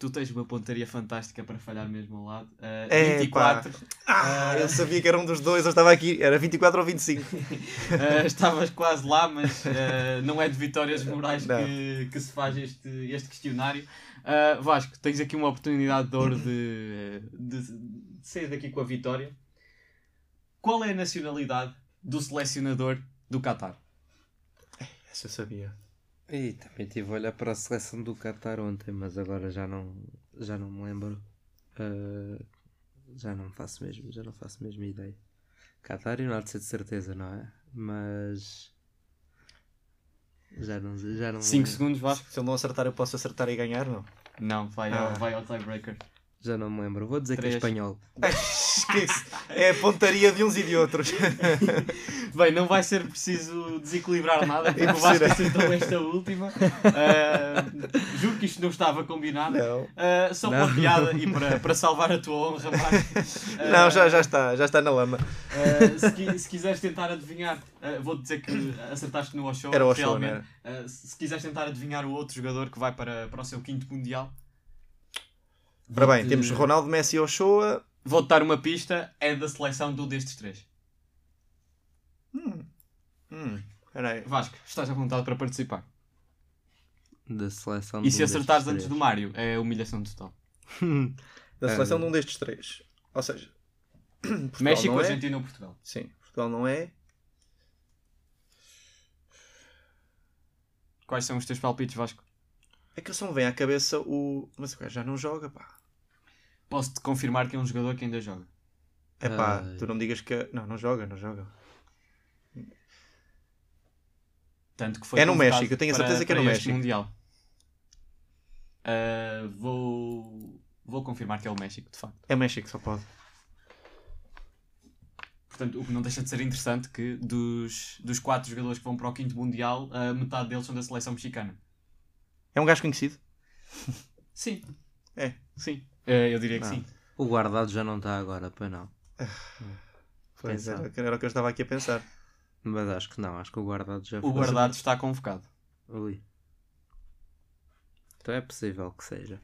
Tu tens uma pontaria fantástica para falhar mesmo ao lado. Uh, É, 24. Ah, eu sabia que era um dos dois, eu estava aqui, era 24 ou 25. Uh, estavas quase lá, mas uh, não é de vitórias morais que, que se faz este, este questionário. Uh, Vasco, tens aqui uma oportunidade de ouro de, de, de sair daqui com a vitória. Qual é a nacionalidade do selecionador do Qatar? Essa eu sabia. E também estive a olhar para a seleção do Qatar ontem, mas agora já não, já não me lembro. Ah, já não faço mesmo, já não faço mesmo ideia. Qatar e não há de ser de certeza, não é? Mas já não, já não me 5 lembro. segundos, Vasco? Se ele não acertar, eu posso acertar e ganhar, não? Não, vai, Ah. ao, vai ao tiebreaker. Já não me lembro. Vou dizer que é espanhol. Esquece. É a pontaria de uns e de outros. Bem, não vai ser preciso desequilibrar nada, porque o Impossível. Vasco acertou esta última. Uh, juro que isto não estava combinado. Não. Uh, só Não. uma piada e para, para salvar a tua honra, Vasco. Uh, Não, já, já está, já está na lama. uh, se, se quiseres tentar adivinhar, uh, vou-te dizer que acertaste no Ochoa. Era o Ochoa, realmente. Uh, se se quiseres tentar adivinhar o outro jogador que vai para, para o seu quinto Mundial, Ora bem, temos Ronaldo, Messi e Ochoa. Vou-te dar uma pista, é da seleção de um destes três. Hum, peraí. Vasco, estás à vontade para participar. Da seleção E se um acertares destes antes do três. Mário, é humilhação total. Da seleção de um destes três. Ou seja, Portugal México, não é? Argentina ou Portugal? Sim, Portugal não é. Quais são os teus palpites, Vasco? É que só me vem à cabeça o. Mas o gajo já não joga, pá. Posso-te confirmar que é um jogador que ainda joga. É pá, Ai. tu não me digas que. Não, não joga, não joga. Tanto que foi É no México, eu tenho a para- certeza que é no México. Mundial. Ah, vou, vou confirmar que é o México, de facto. É México, só pode. Portanto, o que não deixa de ser interessante que dos, dos quatro jogadores que vão para o quinto Mundial, a metade deles são da seleção mexicana. É um gajo conhecido? Sim. É. Sim. Eh, eu diria que Não. sim. O guardado já não está agora, pois não. Pois era, era o que eu estava aqui a pensar. Mas acho que não, acho que o guardado já O guardado está convocado. Ui. Então é possível que seja.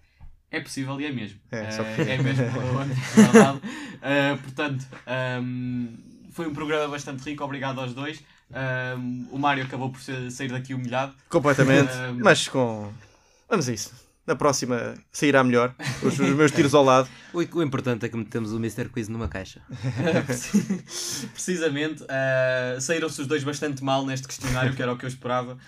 É possível e é mesmo. É, Eh, só que- é mesmo. Eh, portanto, ahm, foi um programa bastante rico. Obrigado aos dois. Ahm, o Mário acabou por sair daqui humilhado. Completamente. Um, Mas com. Vamos a isso. Na próxima sairá melhor. Os, os meus tiros ao lado. O, o importante é que metemos o Mr. Quiz numa caixa. Precisamente, uh, saíram-se os dois bastante mal neste questionário, que era o que eu esperava.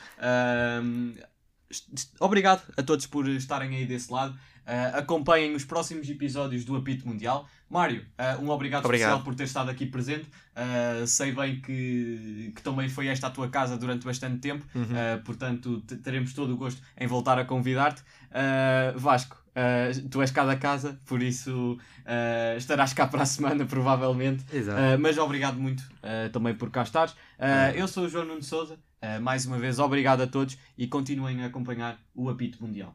Est- obrigado a todos por estarem aí desse lado. Uh, acompanhem os próximos episódios do Apito Mundial. Mário, uh, um obrigado, Obrigado. especial por ter estado aqui presente. Uh, sei bem que, que também foi esta a tua casa durante bastante tempo, uh, portanto te- teremos todo o gosto em voltar a convidar-te. Vasco, tu és cá da casa, por isso estarás cá para a semana, provavelmente. Mas obrigado muito também por cá estares. Eu sou o João Nuno Souza. Mais uma vez, obrigado a todos e continuem a acompanhar o Apito Mundial.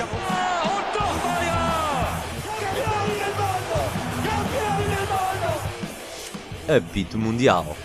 Mundo! Apito Mundial.